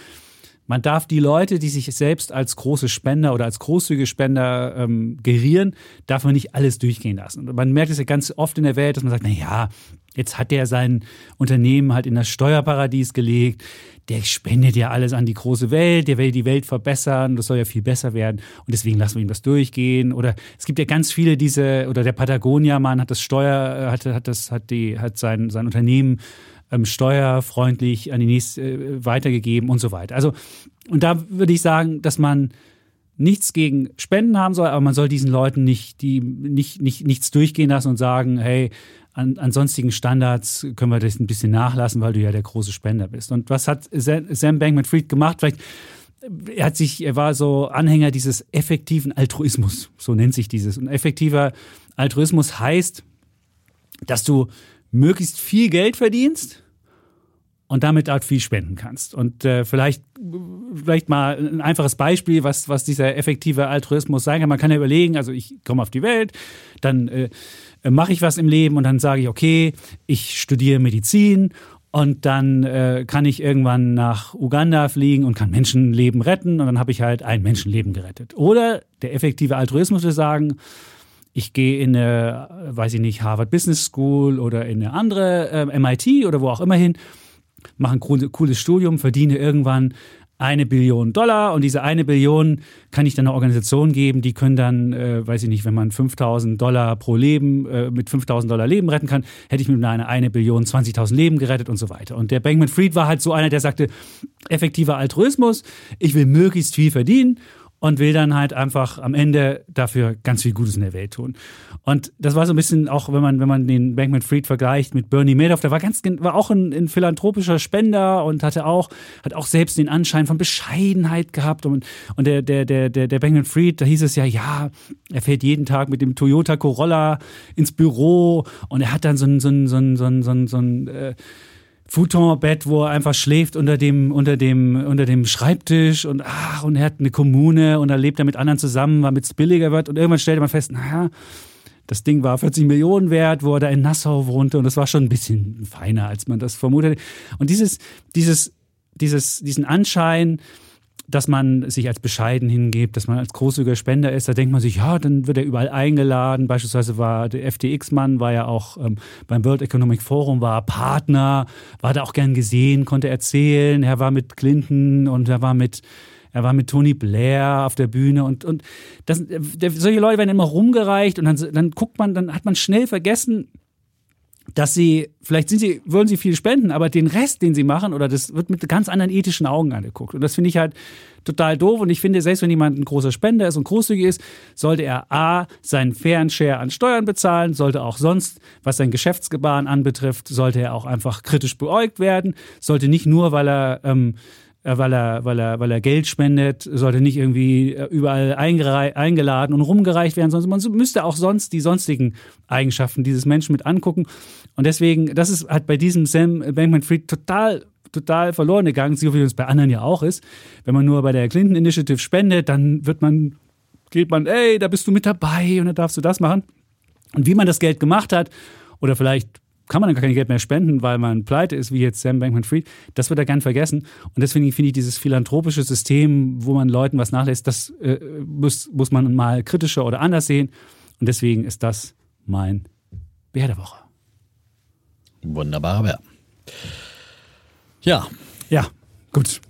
man darf die Leute, die sich selbst als große Spender oder als großzügige Spender ähm, gerieren, darf man nicht alles durchgehen lassen. Man merkt es ja ganz oft in der Welt, dass man sagt, na ja, jetzt hat der sein Unternehmen halt in das Steuerparadies gelegt, der spendet ja alles an die große Welt, der will die Welt verbessern, das soll ja viel besser werden und deswegen lassen wir ihm das durchgehen. Oder es gibt ja ganz viele diese, oder der Patagonia-Mann hat das Steuer, hat, hat das, hat die, hat sein, sein Unternehmen ähm, steuerfreundlich an die nächste äh, weitergegeben und so weiter. Also, und da würde ich sagen, dass man nichts gegen Spenden haben soll, aber man soll diesen Leuten nicht, die, nicht, nicht, nichts durchgehen lassen und sagen, hey, an, an sonstigen Standards können wir das ein bisschen nachlassen, weil du ja der große Spender bist. Und was hat Sam Bankman-Fried gemacht? Vielleicht er hat sich, er war so Anhänger dieses effektiven Altruismus, so nennt sich dieses. Und effektiver Altruismus heißt, dass du möglichst viel Geld verdienst und damit halt viel spenden kannst. Und äh, vielleicht, vielleicht mal ein einfaches Beispiel, was, was dieser effektive Altruismus sein kann. Man kann ja überlegen, also ich komme auf die Welt, dann äh, mache ich was im Leben und dann sage ich, okay, ich studiere Medizin und dann äh, kann ich irgendwann nach Uganda fliegen und kann Menschenleben retten und dann habe ich halt ein Menschenleben gerettet. Oder der effektive Altruismus würde sagen, ich gehe in eine, weiß ich nicht, Harvard Business School oder in eine andere äh, MIT oder wo auch immer hin, mache ein cooles Studium, verdiene irgendwann eine Billion Dollar und diese eine Billion kann ich dann einer Organisation geben, die können dann, äh, weiß ich nicht, wenn man 5000 Dollar pro Leben, äh, mit 5000 Dollar Leben retten kann, hätte ich mit einer eine Billion 20.000 Leben gerettet und so weiter. Und der Bankman Fried war halt so einer, der sagte, effektiver Altruismus, ich will möglichst viel verdienen und will dann halt einfach am Ende dafür ganz viel Gutes in der Welt tun. Und das war so ein bisschen auch, wenn man, wenn man den Bankman Fried vergleicht mit Bernie Madoff, der war ganz, war auch ein, ein philanthropischer Spender und hatte auch, hat auch selbst den Anschein von Bescheidenheit gehabt. Und, und der, der, der, der, der Bankman Fried, da hieß es ja, ja, er fährt jeden Tag mit dem Toyota Corolla ins Büro und er hat dann so ein, so ein, so ein, so ein, so ein, so ein äh, Futonbett, wo er einfach schläft unter dem, unter dem, unter dem Schreibtisch und ach, und er hat eine Kommune und da lebt er mit anderen zusammen, damit es billiger wird. Und irgendwann stellte man fest, naja, das Ding war 40 Millionen wert, wo er da in Nassau wohnte und das war schon ein bisschen feiner, als man das vermutet. Und dieses, dieses, dieses, diesen Anschein, dass man sich als bescheiden hingibt, dass man als großzügiger Spender ist. Da denkt man sich, ja, dann wird er überall eingeladen. Beispielsweise war der FTX-Mann, war ja auch ähm, beim World Economic Forum, war Partner, war da auch gern gesehen, konnte erzählen. Er war mit Clinton und er war mit er war mit Tony Blair auf der Bühne und, und das, der, solche Leute werden immer rumgereicht und dann, dann guckt man, dann hat man schnell vergessen, dass sie, vielleicht sind sie, wollen sie viel spenden, aber den Rest, den sie machen, oder das wird mit ganz anderen ethischen Augen angeguckt. Und das finde ich halt total doof. Und ich finde, selbst wenn jemand ein großer Spender ist und großzügig ist, sollte er A, seinen fairen Share an Steuern bezahlen, sollte auch sonst, was sein Geschäftsgebaren anbetrifft, sollte er auch einfach kritisch beäugt werden, sollte nicht nur, weil er ähm, äh, weil er, weil er, weil er Geld spendet, sollte nicht irgendwie äh, überall eingeladen und rumgereicht werden, sondern man müsste auch sonst die sonstigen Eigenschaften dieses Menschen mit angucken. Und deswegen, das ist halt bei diesem Sam Bankman-Fried total total verloren gegangen, so wie es bei anderen ja auch ist. Wenn man nur bei der Clinton Initiative spendet, dann wird man, geht man, ey, da bist du mit dabei und dann darfst du das machen. Und wie man das Geld gemacht hat, oder vielleicht kann man dann gar kein Geld mehr spenden, weil man pleite ist, wie jetzt Sam Bankman-Fried. Das wird er gern vergessen. Und deswegen finde ich dieses philanthropische System, wo man Leuten was nachlässt, das äh, muss, muss man mal kritischer oder anders sehen. Und deswegen ist das mein Bär der Woche. Wunderbarer Bär. Ja. Ja, gut.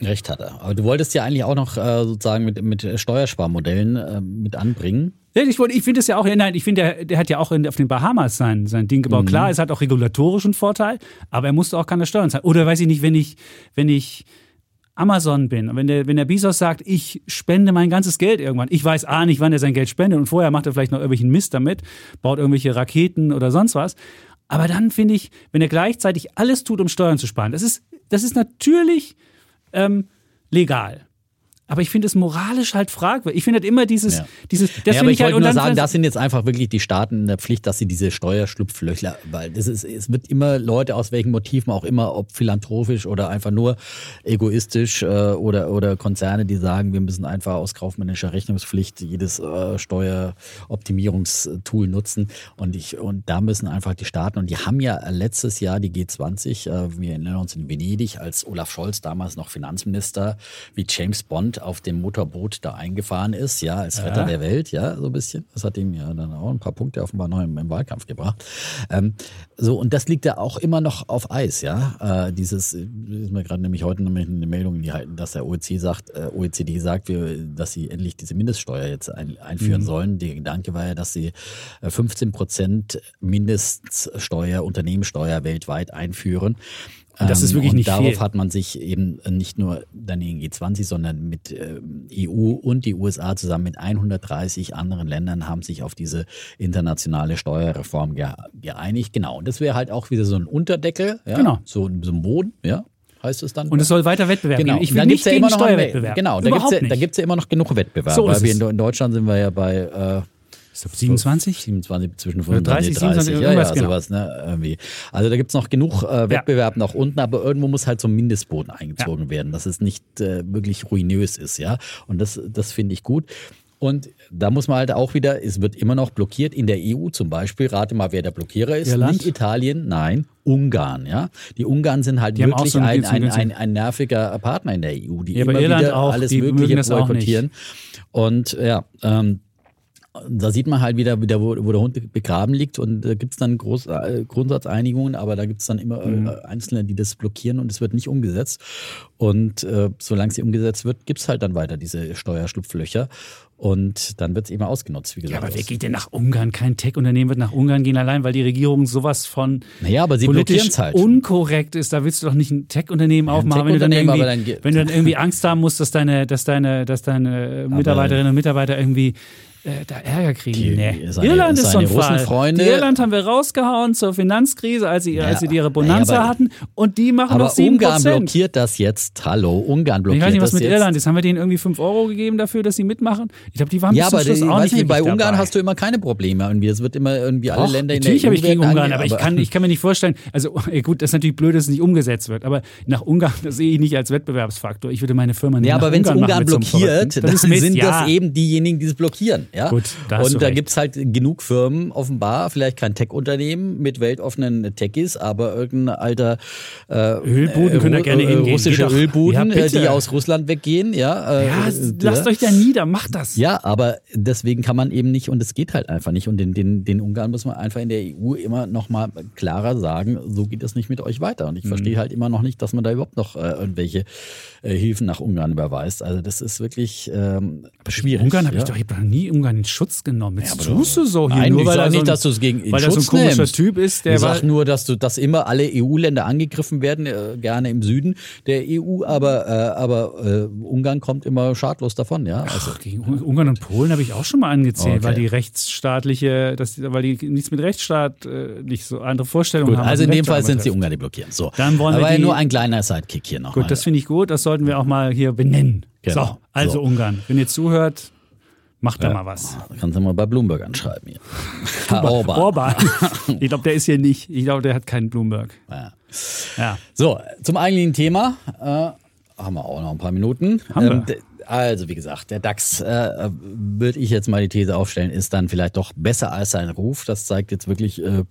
Recht hat er. Aber du wolltest ja eigentlich auch noch äh, sozusagen mit, mit Steuersparmodellen äh, mit anbringen. Ich, ich finde es ja auch, nein, ich finde, der, der, hat ja auch in, auf den Bahamas sein, sein Ding gebaut. Mhm. Klar, es hat auch regulatorischen Vorteil, aber er musste auch keine Steuern zahlen. Oder weiß ich nicht, wenn ich, wenn ich Amazon bin, wenn der, wenn der Bezos sagt, ich spende mein ganzes Geld irgendwann, ich weiß A nicht, wann er sein Geld spendet und vorher macht er vielleicht noch irgendwelchen Mist damit, baut irgendwelche Raketen oder sonst was. Aber dann finde ich, wenn er gleichzeitig alles tut, um Steuern zu sparen, das ist, das ist natürlich ähm, legal. Aber ich finde es moralisch halt fragwürdig. Ich finde halt immer dieses, ja. dieses, das ja, aber ich, ich halt, wollte nur sagen, das sind jetzt einfach wirklich die Staaten in der Pflicht, dass sie diese Steuerschlupflöcher, weil das ist, es wird immer Leute aus welchen Motiven auch immer, ob philanthropisch oder einfach nur egoistisch äh, oder, oder Konzerne, die sagen, wir müssen einfach aus kaufmännischer Rechnungspflicht jedes äh, Steueroptimierungstool nutzen. Und ich, und da müssen einfach die Staaten, und die haben ja letztes Jahr die G20, äh, wir erinnern uns in Venedig, als Olaf Scholz damals noch Finanzminister, wie James Bond auf dem Motorboot da eingefahren ist, ja, als Retter ja. der Welt, ja, so ein bisschen. Das hat ihm ja dann auch ein paar Punkte offenbar noch im, im Wahlkampf gebracht. Ähm, so, und das liegt ja auch immer noch auf Eis, ja. Äh, dieses, ist mir gerade nämlich heute nämlich eine Meldung, die halten, dass der OECD sagt, äh, OECD sagt, wir, dass sie endlich diese Mindeststeuer jetzt ein, einführen mhm. sollen. Der Gedanke war ja, dass sie 15 äh, Prozent Mindeststeuer, Unternehmenssteuer weltweit einführen. Und das ist wirklich und nicht darauf viel. hat man sich eben nicht nur dann in G20, sondern mit ähm, EU und die USA zusammen mit 130 anderen Ländern haben sich auf diese internationale Steuerreform geeinigt. Genau. Und das wäre halt auch wieder so ein Unterdeckel, ja? genau. so, so ein Boden, ja heißt es dann. Und es soll weiter Wettbewerb genau. geben. Ich will nicht ja gegen Steuerwettbewerb. Genau, da gibt es ja, ja, immer noch genug Wettbewerb. So weil wir in, in, Deutschland sind wir ja bei äh, 27? 27 zwischen 35 und 30, 30 ja, ja, genau. sowas, ne, irgendwie. Also da gibt es noch genug äh, Wettbewerb ja. nach unten, aber irgendwo muss halt so ein Mindestboden eingezogen ja. werden, dass es nicht äh, wirklich ruinös ist, ja. Und das, das finde ich gut. Und da muss man halt auch wieder, es wird immer noch blockiert in der EU zum Beispiel. Rate mal, wer der Blockierer ist. Irland? Nicht Italien, nein, Ungarn. Ja, die Ungarn sind halt die wirklich so ein, ein, ein, ein, nerviger Partner in der EU, die ja, immer wieder auch, alles Mögliche boykottieren. Und ja, ähm, da sieht man halt wieder, wieder wo, wo der Hund begraben liegt und da gibt es dann Groß, äh, Grundsatzeinigungen, aber da gibt es dann immer äh, mhm. Einzelne, die das blockieren und es wird nicht umgesetzt. Und äh, solange sie umgesetzt wird, gibt es halt dann weiter diese Steuerschlupflöcher. Und dann wird es eben ausgenutzt, wie gesagt. Ja, aber wer geht denn nach Ungarn? Kein Tech-Unternehmen wird nach Ungarn gehen, allein weil die Regierung sowas von naja, aber sie politisch halt. unkorrekt ist. Da willst du doch nicht ein Tech-Unternehmen ja, aufmachen, Tech wenn, du dann irgendwie, dann wenn du dann irgendwie Angst haben musst, dass deine, dass deine, dass deine Mitarbeiterinnen und Mitarbeiter irgendwie äh, da Ärger kriegen. Die, nee. seine, Irland ist so ein Fall. Die Irland haben wir rausgehauen zur Finanzkrise, als sie, ja, als sie ihre Bonanza ja, aber, hatten. Und die machen aber noch 7%. Ungarn blockiert das jetzt. Hallo, Ungarn blockiert das Ich weiß nicht, was mit jetzt. Irland ist. Haben wir denen irgendwie 5 Euro gegeben dafür, dass sie mitmachen? Ich glaube, die waren ja, bis zum Schluss die, auch nicht nicht, Bei Ungarn dabei. hast du immer keine Probleme. Irgendwie. Es wird immer irgendwie alle Och, Länder in der Natürlich habe ich gegen Ungarn, aber, aber ich, kann, ich kann mir nicht vorstellen, also ey, gut, das ist natürlich blöd, dass es nicht umgesetzt wird, aber nach Ungarn, das sehe ich nicht als Wettbewerbsfaktor. Ich würde meine Firma nicht Ja, aber wenn es Ungarn blockiert, dann sind das eben diejenigen, die es blockieren. Ja? Gut, da Und da gibt es halt genug Firmen, offenbar, vielleicht kein Tech-Unternehmen mit weltoffenen Techies, aber irgendein alter äh, Ölbuden können da gerne äh, hingehen. Russische doch, Ölbuden, ja, die aus Russland weggehen. Ja, äh, ja lasst euch da nieder, macht das. Ja, aber deswegen kann man eben nicht und es geht halt einfach nicht. Und den, den, den Ungarn muss man einfach in der EU immer noch mal klarer sagen, so geht es nicht mit euch weiter. Und ich mhm. verstehe halt immer noch nicht, dass man da überhaupt noch äh, irgendwelche äh, Hilfen nach Ungarn überweist. Also das ist wirklich ähm, schwierig. Ungarn habe ja. ich doch ich hab nie Ungarn in Schutz genommen. Jetzt ja, tust du so hier Nein, nur, weil er nicht, so ein, dass du es gegen in weil Schutz er so ein komischer nimmst. Typ ist. Der ich sag nur, dass du, dass immer alle EU-Länder angegriffen werden, äh, gerne im Süden der EU, aber äh, aber äh, Ungarn kommt immer schadlos davon, ja. Also, Ach, gegen Ungarn und Polen habe ich auch schon mal angezählt, okay. weil die rechtsstaatliche, das, weil die nichts mit Rechtsstaat äh, nicht so andere Vorstellungen gut, haben. Also in dem Fall sind sie Ungarn, die blockieren. So. Dann wollen aber wir die, nur ein kleiner Sidekick hier noch. Gut, mal. das finde ich gut. Das sollten wir auch mal hier benennen. Genau. So, also so. Ungarn. Wenn ihr zuhört, Macht da mal was. Kannst du mal bei Bloomberg anschreiben hier. Herr Orban. Orban. Ich glaube, der ist hier nicht. Ich glaube, der hat keinen Bloomberg. Ja. ja. So, zum eigentlichen Thema. Äh, haben wir auch noch ein paar Minuten. Haben wir. Ähm, also, wie gesagt, der DAX, äh, würde ich jetzt mal die These aufstellen, ist dann vielleicht doch besser als sein Ruf. Das zeigt jetzt wirklich äh,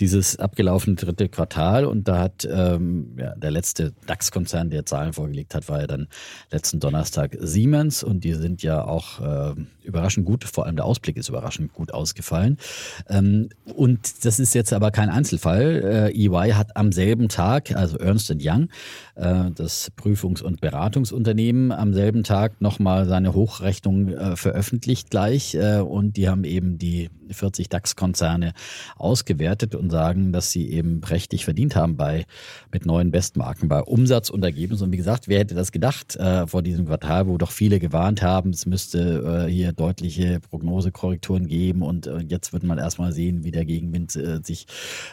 dieses abgelaufene dritte Quartal. Und da hat ähm, ja, der letzte DAX-Konzern, der Zahlen vorgelegt hat, war ja dann letzten Donnerstag Siemens. Und die sind ja auch äh, überraschend gut, vor allem der Ausblick ist überraschend gut ausgefallen. Ähm, und das ist jetzt aber kein Einzelfall. Äh, EY hat am selben Tag, also Ernst Young, äh, das Prüfungs- und Beratungsunternehmen, am selben Tag nochmal seine Hochrechnung äh, veröffentlicht gleich. Äh, und die haben eben die 40 DAX-Konzerne ausgewertet und sagen, dass sie eben prächtig verdient haben bei mit neuen Bestmarken bei Umsatz und Ergebnis. Und wie gesagt, wer hätte das gedacht äh, vor diesem Quartal, wo doch viele gewarnt haben, es müsste äh, hier deutliche Prognosekorrekturen geben und äh, jetzt wird man erstmal sehen, wie der Gegenwind äh, sich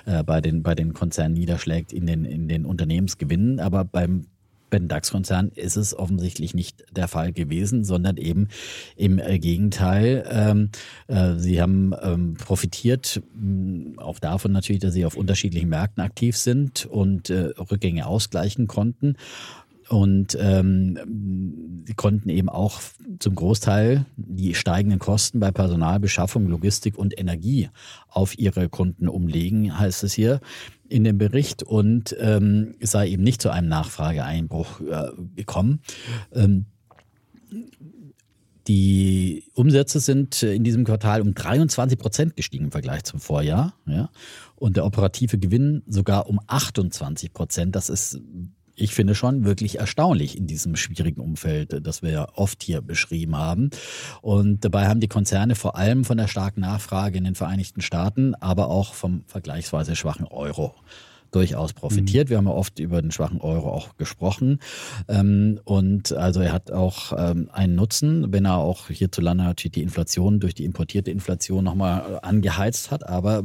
äh, bei den bei den Konzernen niederschlägt in den in den Unternehmensgewinnen. Aber beim bei den DAX-Konzernen ist es offensichtlich nicht der Fall gewesen, sondern eben im äh, Gegenteil. Ähm, äh, sie haben ähm, profitiert mh, auch davon natürlich, dass sie auf unterschiedlichen Märkten aktiv sind und äh, Rückgänge ausgleichen konnten. Und ähm, sie konnten eben auch zum Großteil die steigenden Kosten bei Personalbeschaffung, Logistik und Energie auf ihre Kunden umlegen, heißt es hier in dem Bericht. Und ähm, sei eben nicht zu einem Nachfrageeinbruch äh, gekommen. Ähm, die Umsätze sind in diesem Quartal um 23 Prozent gestiegen im Vergleich zum Vorjahr. Ja? Und der operative Gewinn sogar um 28 Prozent. Das ist ich finde schon wirklich erstaunlich in diesem schwierigen Umfeld, das wir ja oft hier beschrieben haben. Und dabei haben die Konzerne vor allem von der starken Nachfrage in den Vereinigten Staaten, aber auch vom vergleichsweise schwachen Euro durchaus profitiert. Mhm. Wir haben ja oft über den schwachen Euro auch gesprochen. Ähm, und also er hat auch ähm, einen Nutzen, wenn er auch hierzulande natürlich die Inflation durch die importierte Inflation nochmal angeheizt hat. Aber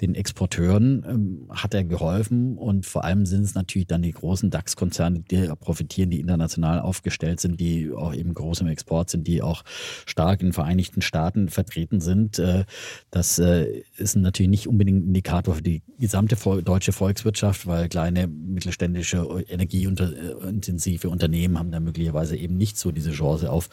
den Exporteuren ähm, hat er geholfen und vor allem sind es natürlich dann die großen DAX-Konzerne, die profitieren, die international aufgestellt sind, die auch eben groß im Export sind, die auch stark in den Vereinigten Staaten vertreten sind. Äh, das äh, ist natürlich nicht unbedingt ein Indikator für die gesamte deutsche Volkswirtschaft Volkswirtschaft, weil kleine mittelständische energieintensive Unternehmen haben da möglicherweise eben nicht so diese Chance auf,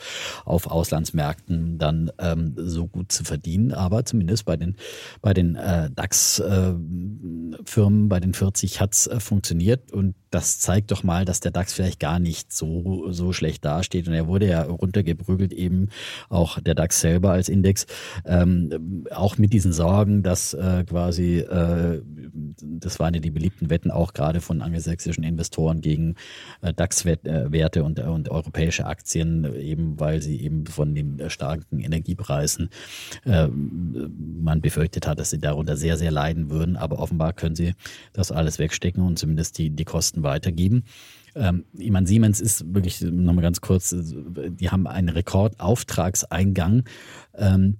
auf Auslandsmärkten dann ähm, so gut zu verdienen. Aber zumindest bei den, bei den äh, DAX-Firmen, äh, bei den 40 hat es äh, funktioniert und das zeigt doch mal, dass der DAX vielleicht gar nicht so, so schlecht dasteht. Und er wurde ja runtergeprügelt, eben auch der DAX selber als Index, ähm, auch mit diesen Sorgen, dass äh, quasi, äh, das waren ja die beliebten Wetten auch gerade von angelsächsischen Investoren gegen äh, DAX-Werte und, und europäische Aktien, eben weil sie eben von den starken Energiepreisen äh, man befürchtet hat, dass sie darunter sehr, sehr leiden würden. Aber offenbar können sie das alles wegstecken und zumindest die, die Kosten Kosten weitergeben. Ähm, ich meine, Siemens ist wirklich, nochmal ganz kurz, die haben einen Rekordauftragseingang. Ähm,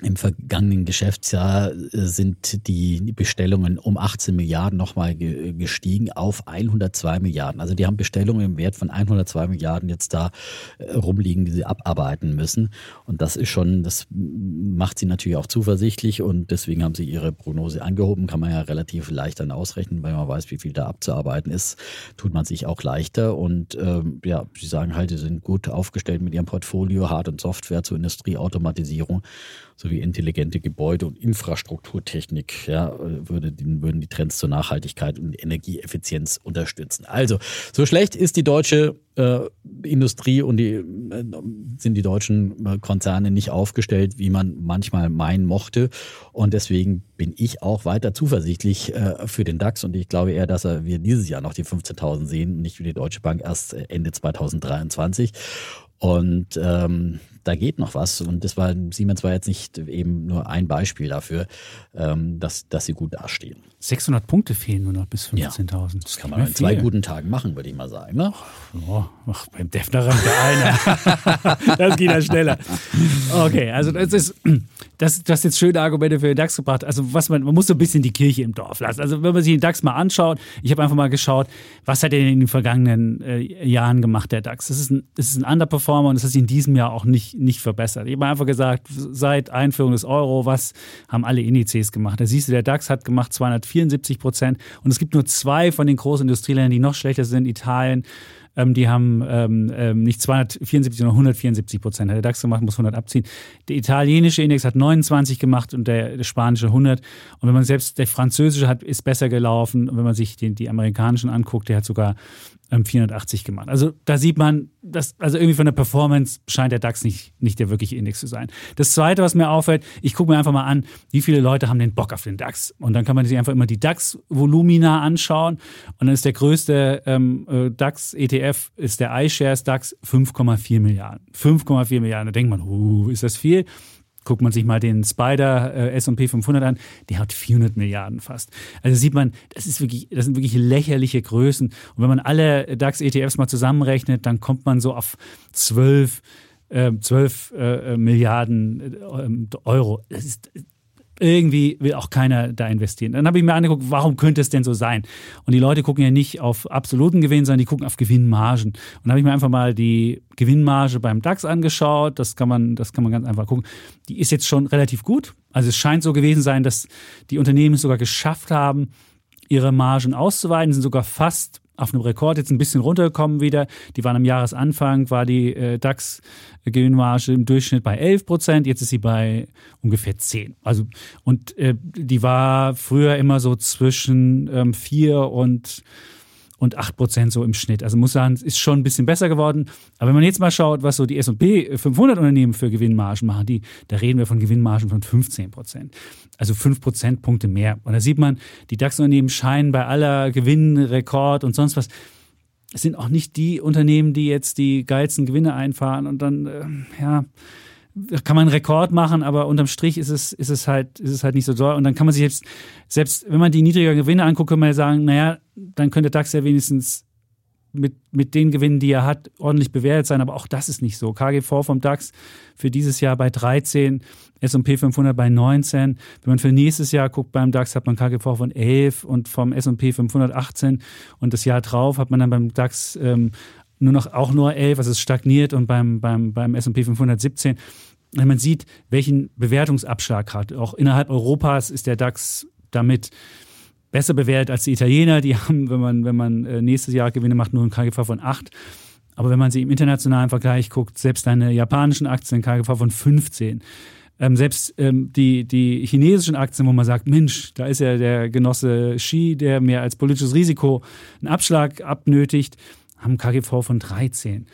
Im vergangenen Geschäftsjahr äh, sind die Bestellungen um 18 Milliarden nochmal gestiegen auf 102 Milliarden. Also die haben Bestellungen im Wert von 102 Milliarden jetzt da äh, rumliegen, die sie abarbeiten müssen. Und das ist schon, das macht sie natürlich auch zuversichtlich und deswegen haben sie ihre Prognose angehoben. Kann man ja relativ leicht dann ausrechnen, weil man weiß, wie viel da abzuarbeiten ist, tut man sich auch leichter. Und ähm, ja, sie sagen halt, sie sind gut aufgestellt mit ihrem Portfolio, Hard- und Software zur Industrieautomatisierung sowie intelligente Gebäude und Infrastrukturtechnik, ja, würde, würden die Trends zur Nachhaltigkeit und Energieeffizienz unterstützen. Also, so schlecht ist die deutsche äh, Industrie und die, äh, sind die deutschen äh, Konzerne nicht aufgestellt, wie man manchmal meinen mochte. Und deswegen bin ich auch weiter zuversichtlich äh, für den DAX und ich glaube eher, dass wir dieses Jahr noch die 15.000 sehen und nicht wie die Deutsche Bank erst Ende 2023. Und ähm, da geht noch was. Und das war Siemens war jetzt nicht eben nur ein Beispiel dafür, ähm, dass, dass sie gut dastehen. 600 Punkte fehlen nur noch bis 15.000. Ja, das kann man in zwei guten Tagen machen, würde ich mal sagen. Ne? Oh, ach, beim Defner der eine. das geht ja schneller. Okay, also das ist das, das jetzt schöne Argumente für den DAX gebracht. Also was man, man muss so ein bisschen die Kirche im Dorf lassen. Also wenn man sich den DAX mal anschaut, ich habe einfach mal geschaut, was hat er in den vergangenen äh, Jahren gemacht, der DAX. Das ist ein, das ist ein Underperformer und das ist in diesem Jahr auch nicht, nicht verbessert. Ich habe einfach gesagt, seit Einführung des Euro, was haben alle Indizes gemacht? Da siehst du, der DAX hat gemacht 274 Prozent und es gibt nur zwei von den großen Industrieländern, die noch schlechter sind, Italien ähm, die haben ähm, ähm nicht 274, sondern 174 Prozent. Hat der DAX gemacht, muss 100 abziehen. Der italienische Index hat 29 gemacht und der, der spanische 100. Und wenn man selbst, der französische hat, ist besser gelaufen. Und wenn man sich den, die amerikanischen anguckt, der hat sogar 480 gemacht. Also da sieht man, dass, also irgendwie von der Performance scheint der DAX nicht, nicht der wirkliche Index zu sein. Das zweite, was mir auffällt, ich gucke mir einfach mal an, wie viele Leute haben den Bock auf den DAX. Und dann kann man sich einfach immer die DAX-Volumina anschauen. Und dann ist der größte ähm, äh, DAX-ETF, ist der iShares DAX 5,4 Milliarden. 5,4 Milliarden. Da denkt man, uh, ist das viel? Guckt man sich mal den Spider äh, S&P 500 an, der hat 400 Milliarden fast. Also sieht man, das ist wirklich, das sind wirklich lächerliche Größen. Und wenn man alle DAX-ETFs mal zusammenrechnet, dann kommt man so auf 12 12 äh, äh, Milliarden äh, Euro. Das ist irgendwie will auch keiner da investieren. Dann habe ich mir angeguckt, warum könnte es denn so sein? Und die Leute gucken ja nicht auf absoluten Gewinn, sondern die gucken auf Gewinnmargen. Und habe ich mir einfach mal die Gewinnmarge beim DAX angeschaut. Das kann man, das kann man ganz einfach gucken. Die ist jetzt schon relativ gut. Also es scheint so gewesen sein, dass die Unternehmen es sogar geschafft haben, ihre Margen auszuweiten, sind sogar fast auf einem Rekord jetzt ein bisschen runtergekommen wieder. Die waren am Jahresanfang, war die äh, DAX-Gewinnmarge im Durchschnitt bei 11 Prozent, jetzt ist sie bei ungefähr 10. Also, und äh, die war früher immer so zwischen ähm, 4 und und 8 Prozent so im Schnitt. Also muss sagen, es ist schon ein bisschen besser geworden. Aber wenn man jetzt mal schaut, was so die S&P 500 Unternehmen für Gewinnmargen machen, die, da reden wir von Gewinnmargen von 15 Prozent. Also 5 Prozentpunkte mehr. Und da sieht man, die DAX-Unternehmen scheinen bei aller Gewinnrekord und sonst was, es sind auch nicht die Unternehmen, die jetzt die geilsten Gewinne einfahren und dann, äh, ja, kann man einen Rekord machen, aber unterm Strich ist es, ist es halt, ist es halt nicht so toll. Und dann kann man sich selbst, selbst wenn man die niedriger Gewinne anguckt, kann man ja sagen, naja, dann könnte DAX ja wenigstens mit, mit den Gewinnen, die er hat, ordentlich bewertet sein. Aber auch das ist nicht so. KGV vom DAX für dieses Jahr bei 13, S&P 500 bei 19. Wenn man für nächstes Jahr guckt beim DAX, hat man KGV von 11 und vom S&P 500 18. Und das Jahr drauf hat man dann beim DAX ähm, nur noch auch nur 11, also es stagniert und beim, beim, beim S&P 500 17 wenn man sieht, welchen Bewertungsabschlag hat. Auch innerhalb Europas ist der DAX damit besser bewertet als die Italiener. Die haben, wenn man, wenn man äh, nächstes Jahr Gewinne macht, nur ein KGV von 8. Aber wenn man sie im internationalen Vergleich guckt, selbst deine japanischen Aktien KGV von 15. Ähm, selbst ähm, die, die chinesischen Aktien, wo man sagt, Mensch, da ist ja der Genosse Xi, der mehr als politisches Risiko einen Abschlag abnötigt, haben KGV von 13.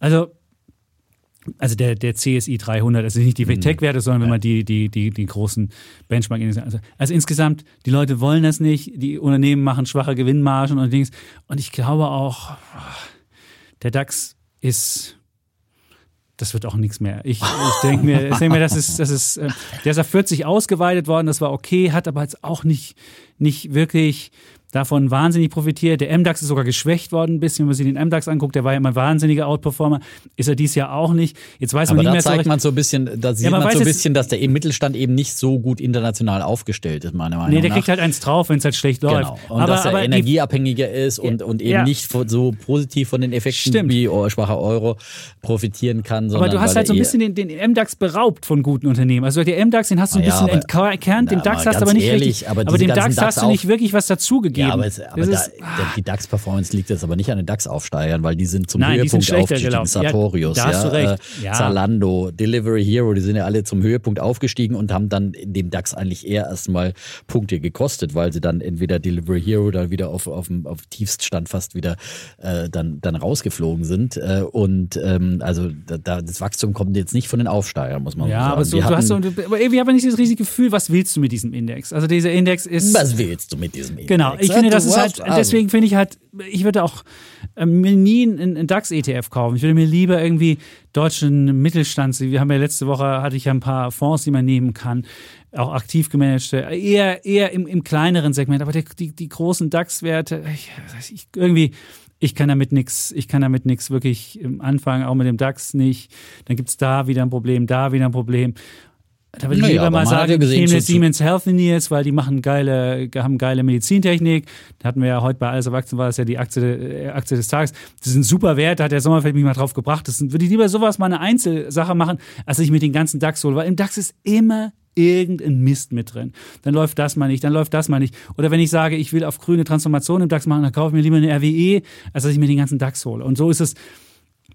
Also also der, der CSI 300, also nicht die mhm. Tech-Werte, sondern wenn man die, die, die, die großen benchmark also, also insgesamt, die Leute wollen das nicht, die Unternehmen machen schwache Gewinnmargen und Dings. Und ich glaube auch, der DAX ist das wird auch nichts mehr. Ich, ich denke mir, ich denk mir, das ist, das ist, äh, der ist auf 40 ausgeweitet worden, das war okay, hat aber jetzt auch nicht, nicht wirklich davon wahnsinnig profitiert. Der MDAX ist sogar geschwächt worden ein bisschen, wenn man sich den MDAX anguckt. Der war ja immer ein wahnsinniger Outperformer. Ist er dies Jahr auch nicht. Jetzt weiß man Aber nicht da mehr zeigt so man so ein bisschen, da sieht Ja, man man so ein bisschen, dass der Mittelstand eben nicht so gut international aufgestellt ist, meiner Meinung Nee, der nach. kriegt halt eins drauf, wenn es halt schlecht läuft. Genau. Und aber dass er energieabhängiger ist und, und eben Ja. nicht so positiv von den Effekten Stimmt. wie oh, schwacher Euro profitieren kann. Aber du hast halt so ein bisschen den, den MDAX beraubt von guten Unternehmen. Also der MDAX, den hast du ein Ja, bisschen aber- entkernt, den DAX hast du aber nicht ehrlich, richtig. aber Aber, dem DAX hast du nicht wirklich was dazugegeben. Ja, aber, es, aber da, ist- der, die DAX-Performance liegt jetzt aber nicht an den DAX-Aufsteigern, weil die sind zum Nein, Höhepunkt aufgestiegen. Ja, Sartorius, da hast du recht. Äh, Ja. Zalando, Delivery Hero, die sind ja alle zum Höhepunkt aufgestiegen und haben dann in dem DAX eigentlich eher erstmal Punkte gekostet, weil sie dann entweder Delivery Hero dann wieder auf, auf, dem, auf Tiefststand fast wieder äh, dann, dann rausgeflogen sind. Äh, und ähm, also da, da, das Wachstum kommt jetzt nicht von den Aufsteigern, muss man ja, sagen. aber, so, du hast so, hatten- aber irgendwie habe ich nicht das riesige Gefühl, was willst du mit diesem Index? Also dieser Index ist. was willst du mit diesem Index? Genau, ich Ja, finde, das ist halt, deswegen finde ich halt, ich würde auch ähm, mir nie einen, DAX-ETF kaufen. Ich würde mir lieber irgendwie deutschen Mittelstands, wir haben ja letzte Woche, hatte ich ja ein paar Fonds, die man nehmen kann, auch aktiv gemanagte, eher, eher im, im kleineren Segment, aber die, die, die großen DAX-Werte, ich, ich, irgendwie, ich kann damit nichts, ich kann damit nichts wirklich im Anfang, auch mit dem DAX nicht. Dann gibt es da wieder ein Problem, da wieder ein Problem. Da würde ich Naja, lieber mal sagen, ja ich gesehen, nehme Siemens Health Engineers, weil die machen geile, haben geile Medizintechnik. Da hatten wir ja heute bei Alles Aktien war das ja die Aktie, äh, Aktie des Tages. Das ist ein super Wert, da hat der Sommerfeld mich mal drauf gebracht. Das sind- würde ich lieber sowas mal eine Einzelsache machen, als ich mit den ganzen DAX hole, weil im DAX ist immer irgendein Mist mit drin. Dann läuft das mal nicht, dann läuft das mal nicht. Oder wenn ich sage, ich will auf grüne Transformation im DAX machen, dann kaufe ich mir lieber eine RWE, als dass ich mir den ganzen DAX hole. Und so ist es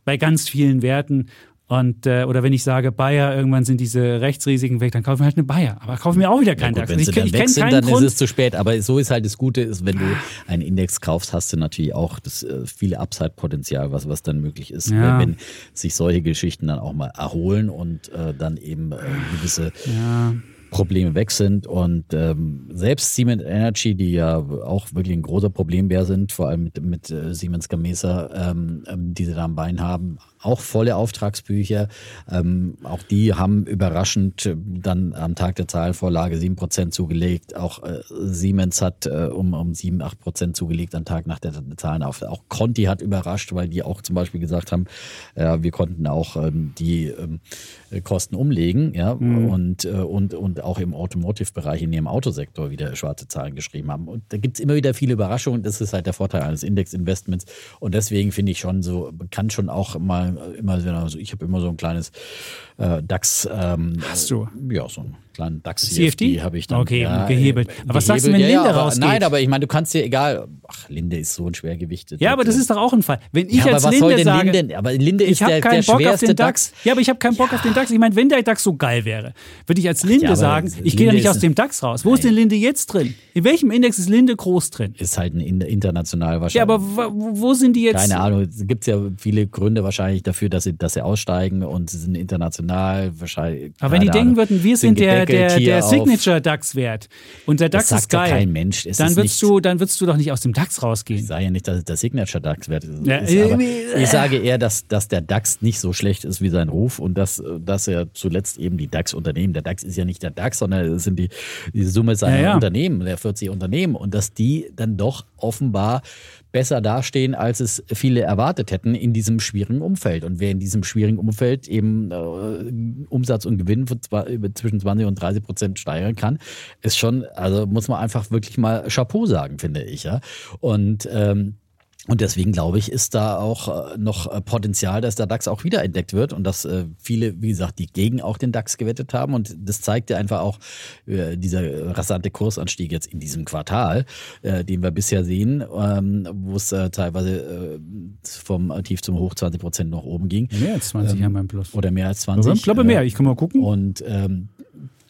bei ganz vielen Werten. Und, äh, oder wenn ich sage, Bayer, irgendwann sind diese Rechtsrisiken weg, dann kaufe ich mir halt eine Bayer. Aber kaufe mir auch wieder Ja keinen gut, DAX. wenn Ich, sie dann ich weg sind, dann Grund. ist es zu spät. Aber so ist halt das Gute, ist, wenn du einen Index kaufst, hast du natürlich auch das äh, viele Upside-Potenzial, was, was dann möglich ist, Ja. wenn, wenn sich solche Geschichten dann auch mal erholen und äh, dann eben äh, gewisse ja. Probleme weg sind. Und ähm, selbst Siemens Energy, die ja auch wirklich ein großer Problembär sind, vor allem mit, mit äh, Siemens Gamesa, ähm, ähm, die sie da am Bein haben, auch volle Auftragsbücher. Ähm, auch die haben überraschend äh, dann am Tag der Zahlenvorlage 7% zugelegt. Auch äh, Siemens hat äh, um, um 7, 8% zugelegt am Tag nach der Zahlen. Auch Conti hat überrascht, weil die auch zum Beispiel gesagt haben, äh, wir konnten auch ähm, die ähm, Kosten umlegen, ja, und, äh, und, und auch im Automotive-Bereich, in ihrem Autosektor wieder schwarze Zahlen geschrieben haben. Und da gibt es immer wieder viele Überraschungen. Das ist halt der Vorteil eines Index-Investments. Und deswegen finde ich schon so, kann schon auch mal immer wieder, also ich habe immer so ein kleines äh, DAX. Ähm, Hast du? Ja, so einen kleinen DAX CFD? habe ich dann. Okay, ja, gehebelt. äh, Aber was sagst du, wenn gehebelt, ja, Linde aber, rausgeht? Nein, aber ich meine, du kannst dir egal, ach, Linde ist so ein Schwergewicht. Ja, aber das ist doch auch ein Fall. Wenn ich ja, aber als was Linde sage, Linde? Aber Linde ist ich habe der, keinen der Bock auf den DAX. Ja, aber ich habe keinen Bock auf den DAX. Ich meine, wenn der DAX so geil wäre, würde ich als Linde aber sagen, ich gehe ja nicht aus dem DAX raus. Wo ist denn Linde jetzt drin? In welchem Index ist Linde groß drin? Ist halt ein in- international wahrscheinlich. Ja, aber wo sind die jetzt? Keine Ahnung, es gibt ja viele Gründe wahrscheinlich dafür, dass sie, dass sie aussteigen und sie sind international wahrscheinlich. Aber wenn die denken würden, wir sind sind der, der, hier der auf- Signature DAX-Wert und der DAX ist geil, kein Mensch. Es dann nicht- du, dann würdest du doch nicht aus dem DAX Ich rausgehen. sage ja nicht, dass es der Signature DAX-Wert ist. Ja, ich sage eher, dass, dass der DAX nicht so schlecht ist wie sein Ruf und dass, dass er zuletzt eben die DAX-Unternehmen, der DAX ist ja nicht der DAX, sondern es sind die, die Summe seiner Ja, ja. Unternehmen, der 40 Unternehmen und dass die dann doch offenbar besser dastehen, als es viele erwartet hätten in diesem schwierigen Umfeld. Und wer in diesem schwierigen Umfeld eben äh, Umsatz und Gewinn von zwei, zwischen 20 und 30 Prozent steigern kann, ist schon, also muss man einfach wirklich mal Chapeau sagen, finde ich. Ja? Und ähm, und deswegen glaube ich, ist da auch äh, noch äh, Potenzial, dass der DAX auch wiederentdeckt wird und dass äh, viele, wie gesagt, die gegen auch den DAX gewettet haben. Und das zeigt ja einfach auch äh, dieser rasante Kursanstieg jetzt in diesem Quartal, äh, den wir bisher sehen, ähm, wo es äh, teilweise vom Tief zum Hoch 20 Prozent nach oben ging. Mehr als 20 haben wir im Plus. Oder mehr als 20. Ich glaube mehr, ich kann mal gucken. und ähm,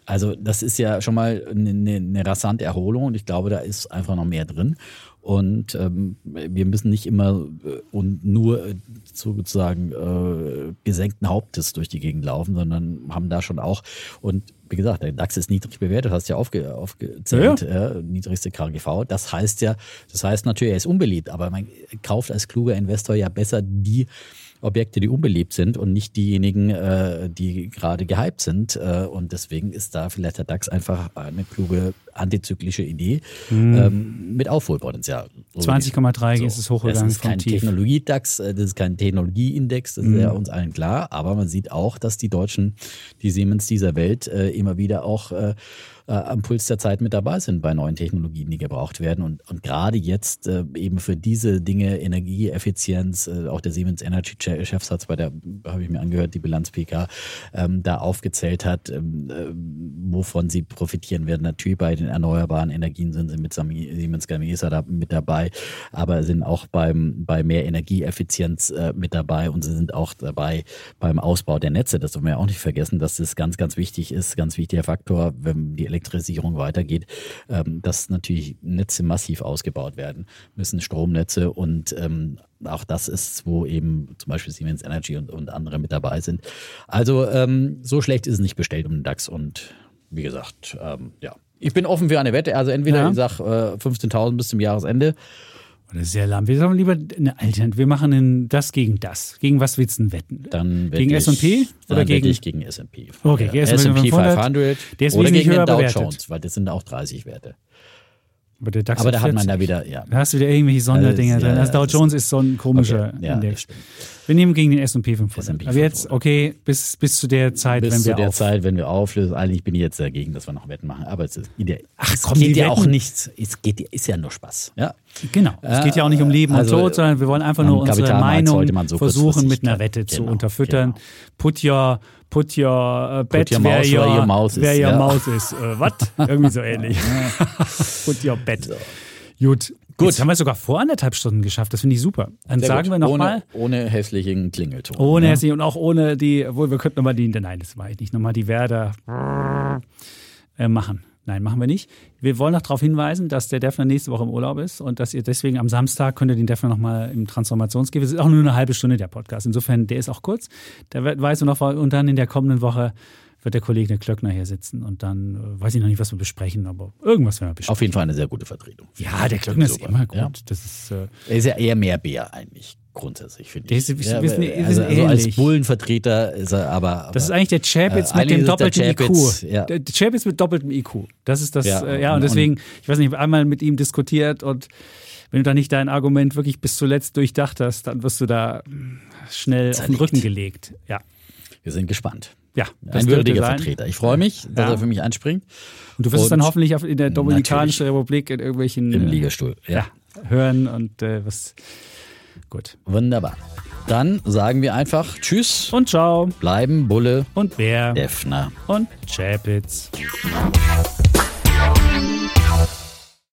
also das ist ja schon mal eine, eine rasante Erholung und ich glaube, da ist einfach noch mehr drin. Und ähm, wir müssen nicht immer äh, und nur äh, sozusagen äh, gesenkten Hauptes durch die Gegend laufen, sondern haben da schon auch und wie gesagt, der DAX ist niedrig bewertet, hast ja aufge, aufgezählt, ja, niedrigste KGV. Das heißt ja, das heißt natürlich, er ist unbeliebt, aber man kauft als kluger Investor ja besser die Objekte, die unbeliebt sind und nicht diejenigen, äh, die gerade gehypt sind. Äh, und deswegen ist da vielleicht der DAX einfach eine kluge antizyklische Idee mhm. ähm, mit Aufholpotenzial. So 20,3 so. ist es hochgegangen. Das ist kein Technologiedax, äh, das ist kein Technologieindex, das ist ja mhm. uns allen klar. Aber man sieht auch, dass die Deutschen, die Siemens dieser Welt äh, immer wieder auch äh, am Puls der Zeit mit dabei sind bei neuen Technologien, die gebraucht werden. Und, und gerade jetzt äh, eben für diese Dinge, Energieeffizienz, äh, auch der Siemens Energy Chefsatz bei der, habe ich mir angehört, die Bilanz PK, ähm, da aufgezählt hat, ähm, äh, wovon sie profitieren werden. Natürlich bei den erneuerbaren Energien sind sie mit Siemens Gamesa da mit dabei, aber sind auch beim, bei mehr Energieeffizienz äh, mit dabei und sie sind auch dabei beim Ausbau der Netze. Das dürfen wir auch nicht vergessen, dass das ganz, ganz wichtig ist, ganz wichtiger Faktor, wenn die Elektrisierung weitergeht, ähm, dass natürlich Netze massiv ausgebaut werden müssen, Stromnetze und ähm, auch das ist, wo eben zum Beispiel Siemens Energy und, und andere mit dabei sind. Also ähm, so schlecht ist es nicht bestellt um den DAX und wie gesagt, ähm, ja. Ich bin offen für eine Wette. Also entweder ja. ich sage äh, 15.000 bis zum Jahresende oder sehr lahm. Wir sagen lieber eine Alternative. Wir machen das gegen das. Gegen was willst du denn wetten? Dann gegen S&P oder gegen ich gegen S&P. Okay, ja. S&P 500, der ist oder gegen den Dow Jones, weil das sind auch 30 Werte. Aber, der DAX Aber da hat man da wieder, ja. Da hast du wieder irgendwelche Sonderdinger also, drin. Also Dow Jones ist so ein komischer okay, ja, Index. Wir nehmen gegen den S&P 500. Aber jetzt, okay, bis, bis zu der Zeit, bis wenn wir zu der auf Zeit, wenn wir auflösen. Eigentlich bin ich jetzt dagegen, dass wir noch Wetten machen. Aber es, ist, Ach, komm, geht ja auch nichts. Es geht, ist ja nur Spaß. Ja? Genau. Es geht ja auch nicht um Leben also, und Tod, sondern wir wollen einfach nur unsere Meinung so versuchen, mit einer Wette genau, zu unterfüttern. Genau. Put your Put your uh, bet put where, your, your mouse where is. Your ja. mouse is. Uh, what? Irgendwie so ähnlich. put your bet. So. Gut. Gut. Jetzt haben wir es sogar vor anderthalb Stunden geschafft. Das finde ich super. Dann Sehr sagen gut. wir nochmal. Ohne, ohne hässlichen Klingelton. Ohne ja. hässlichen und auch ohne die, obwohl wir könnten nochmal die, nein, das war ich nicht, nochmal die Werder äh, machen. Nein, machen wir nicht. Wir wollen noch darauf hinweisen, dass der Defner nächste Woche im Urlaub ist und dass ihr deswegen am Samstag könnt ihr den Defner nochmal im Transformationsgeber. Es ist auch nur eine halbe Stunde der Podcast. Insofern, der ist auch kurz. Der weiß noch und dann in der kommenden Woche wird der Kollege Klöckner hier sitzen und dann äh, weiß ich noch nicht, was wir besprechen, aber irgendwas werden wir besprechen. Auf jeden Fall eine sehr gute Vertretung. Ja, der Klöckner ist immer gut. Ja. Das ist, äh, er ist ja eher mehr Bär eigentlich grundsätzlich, finde ich. Ja, wir sind, wir also, also als Bullenvertreter ist er aber. Das ist eigentlich der Chapitz äh, mit dem doppelten IQ. Ja. Der Chapitz mit doppeltem IQ. Das ist das, ja, äh, ja und, und deswegen, ich weiß nicht, ich habe einmal mit ihm diskutiert und wenn du da nicht dein Argument wirklich bis zuletzt durchdacht hast, dann wirst du da schnell Zerlegt. auf den Rücken gelegt. Ja. Wir sind gespannt. Ja, ein würdiger Vertreter. Ich freue mich, dass ja. er für mich einspringt. Und du wirst es dann hoffentlich in der Dominikanischen Republik in irgendwelchen im Liegestuhl ja. ja hören und äh, was Gut. Wunderbar. Dann sagen wir einfach Tschüss und Ciao. Bleiben Bulle und Bär, Defner und Chapitz.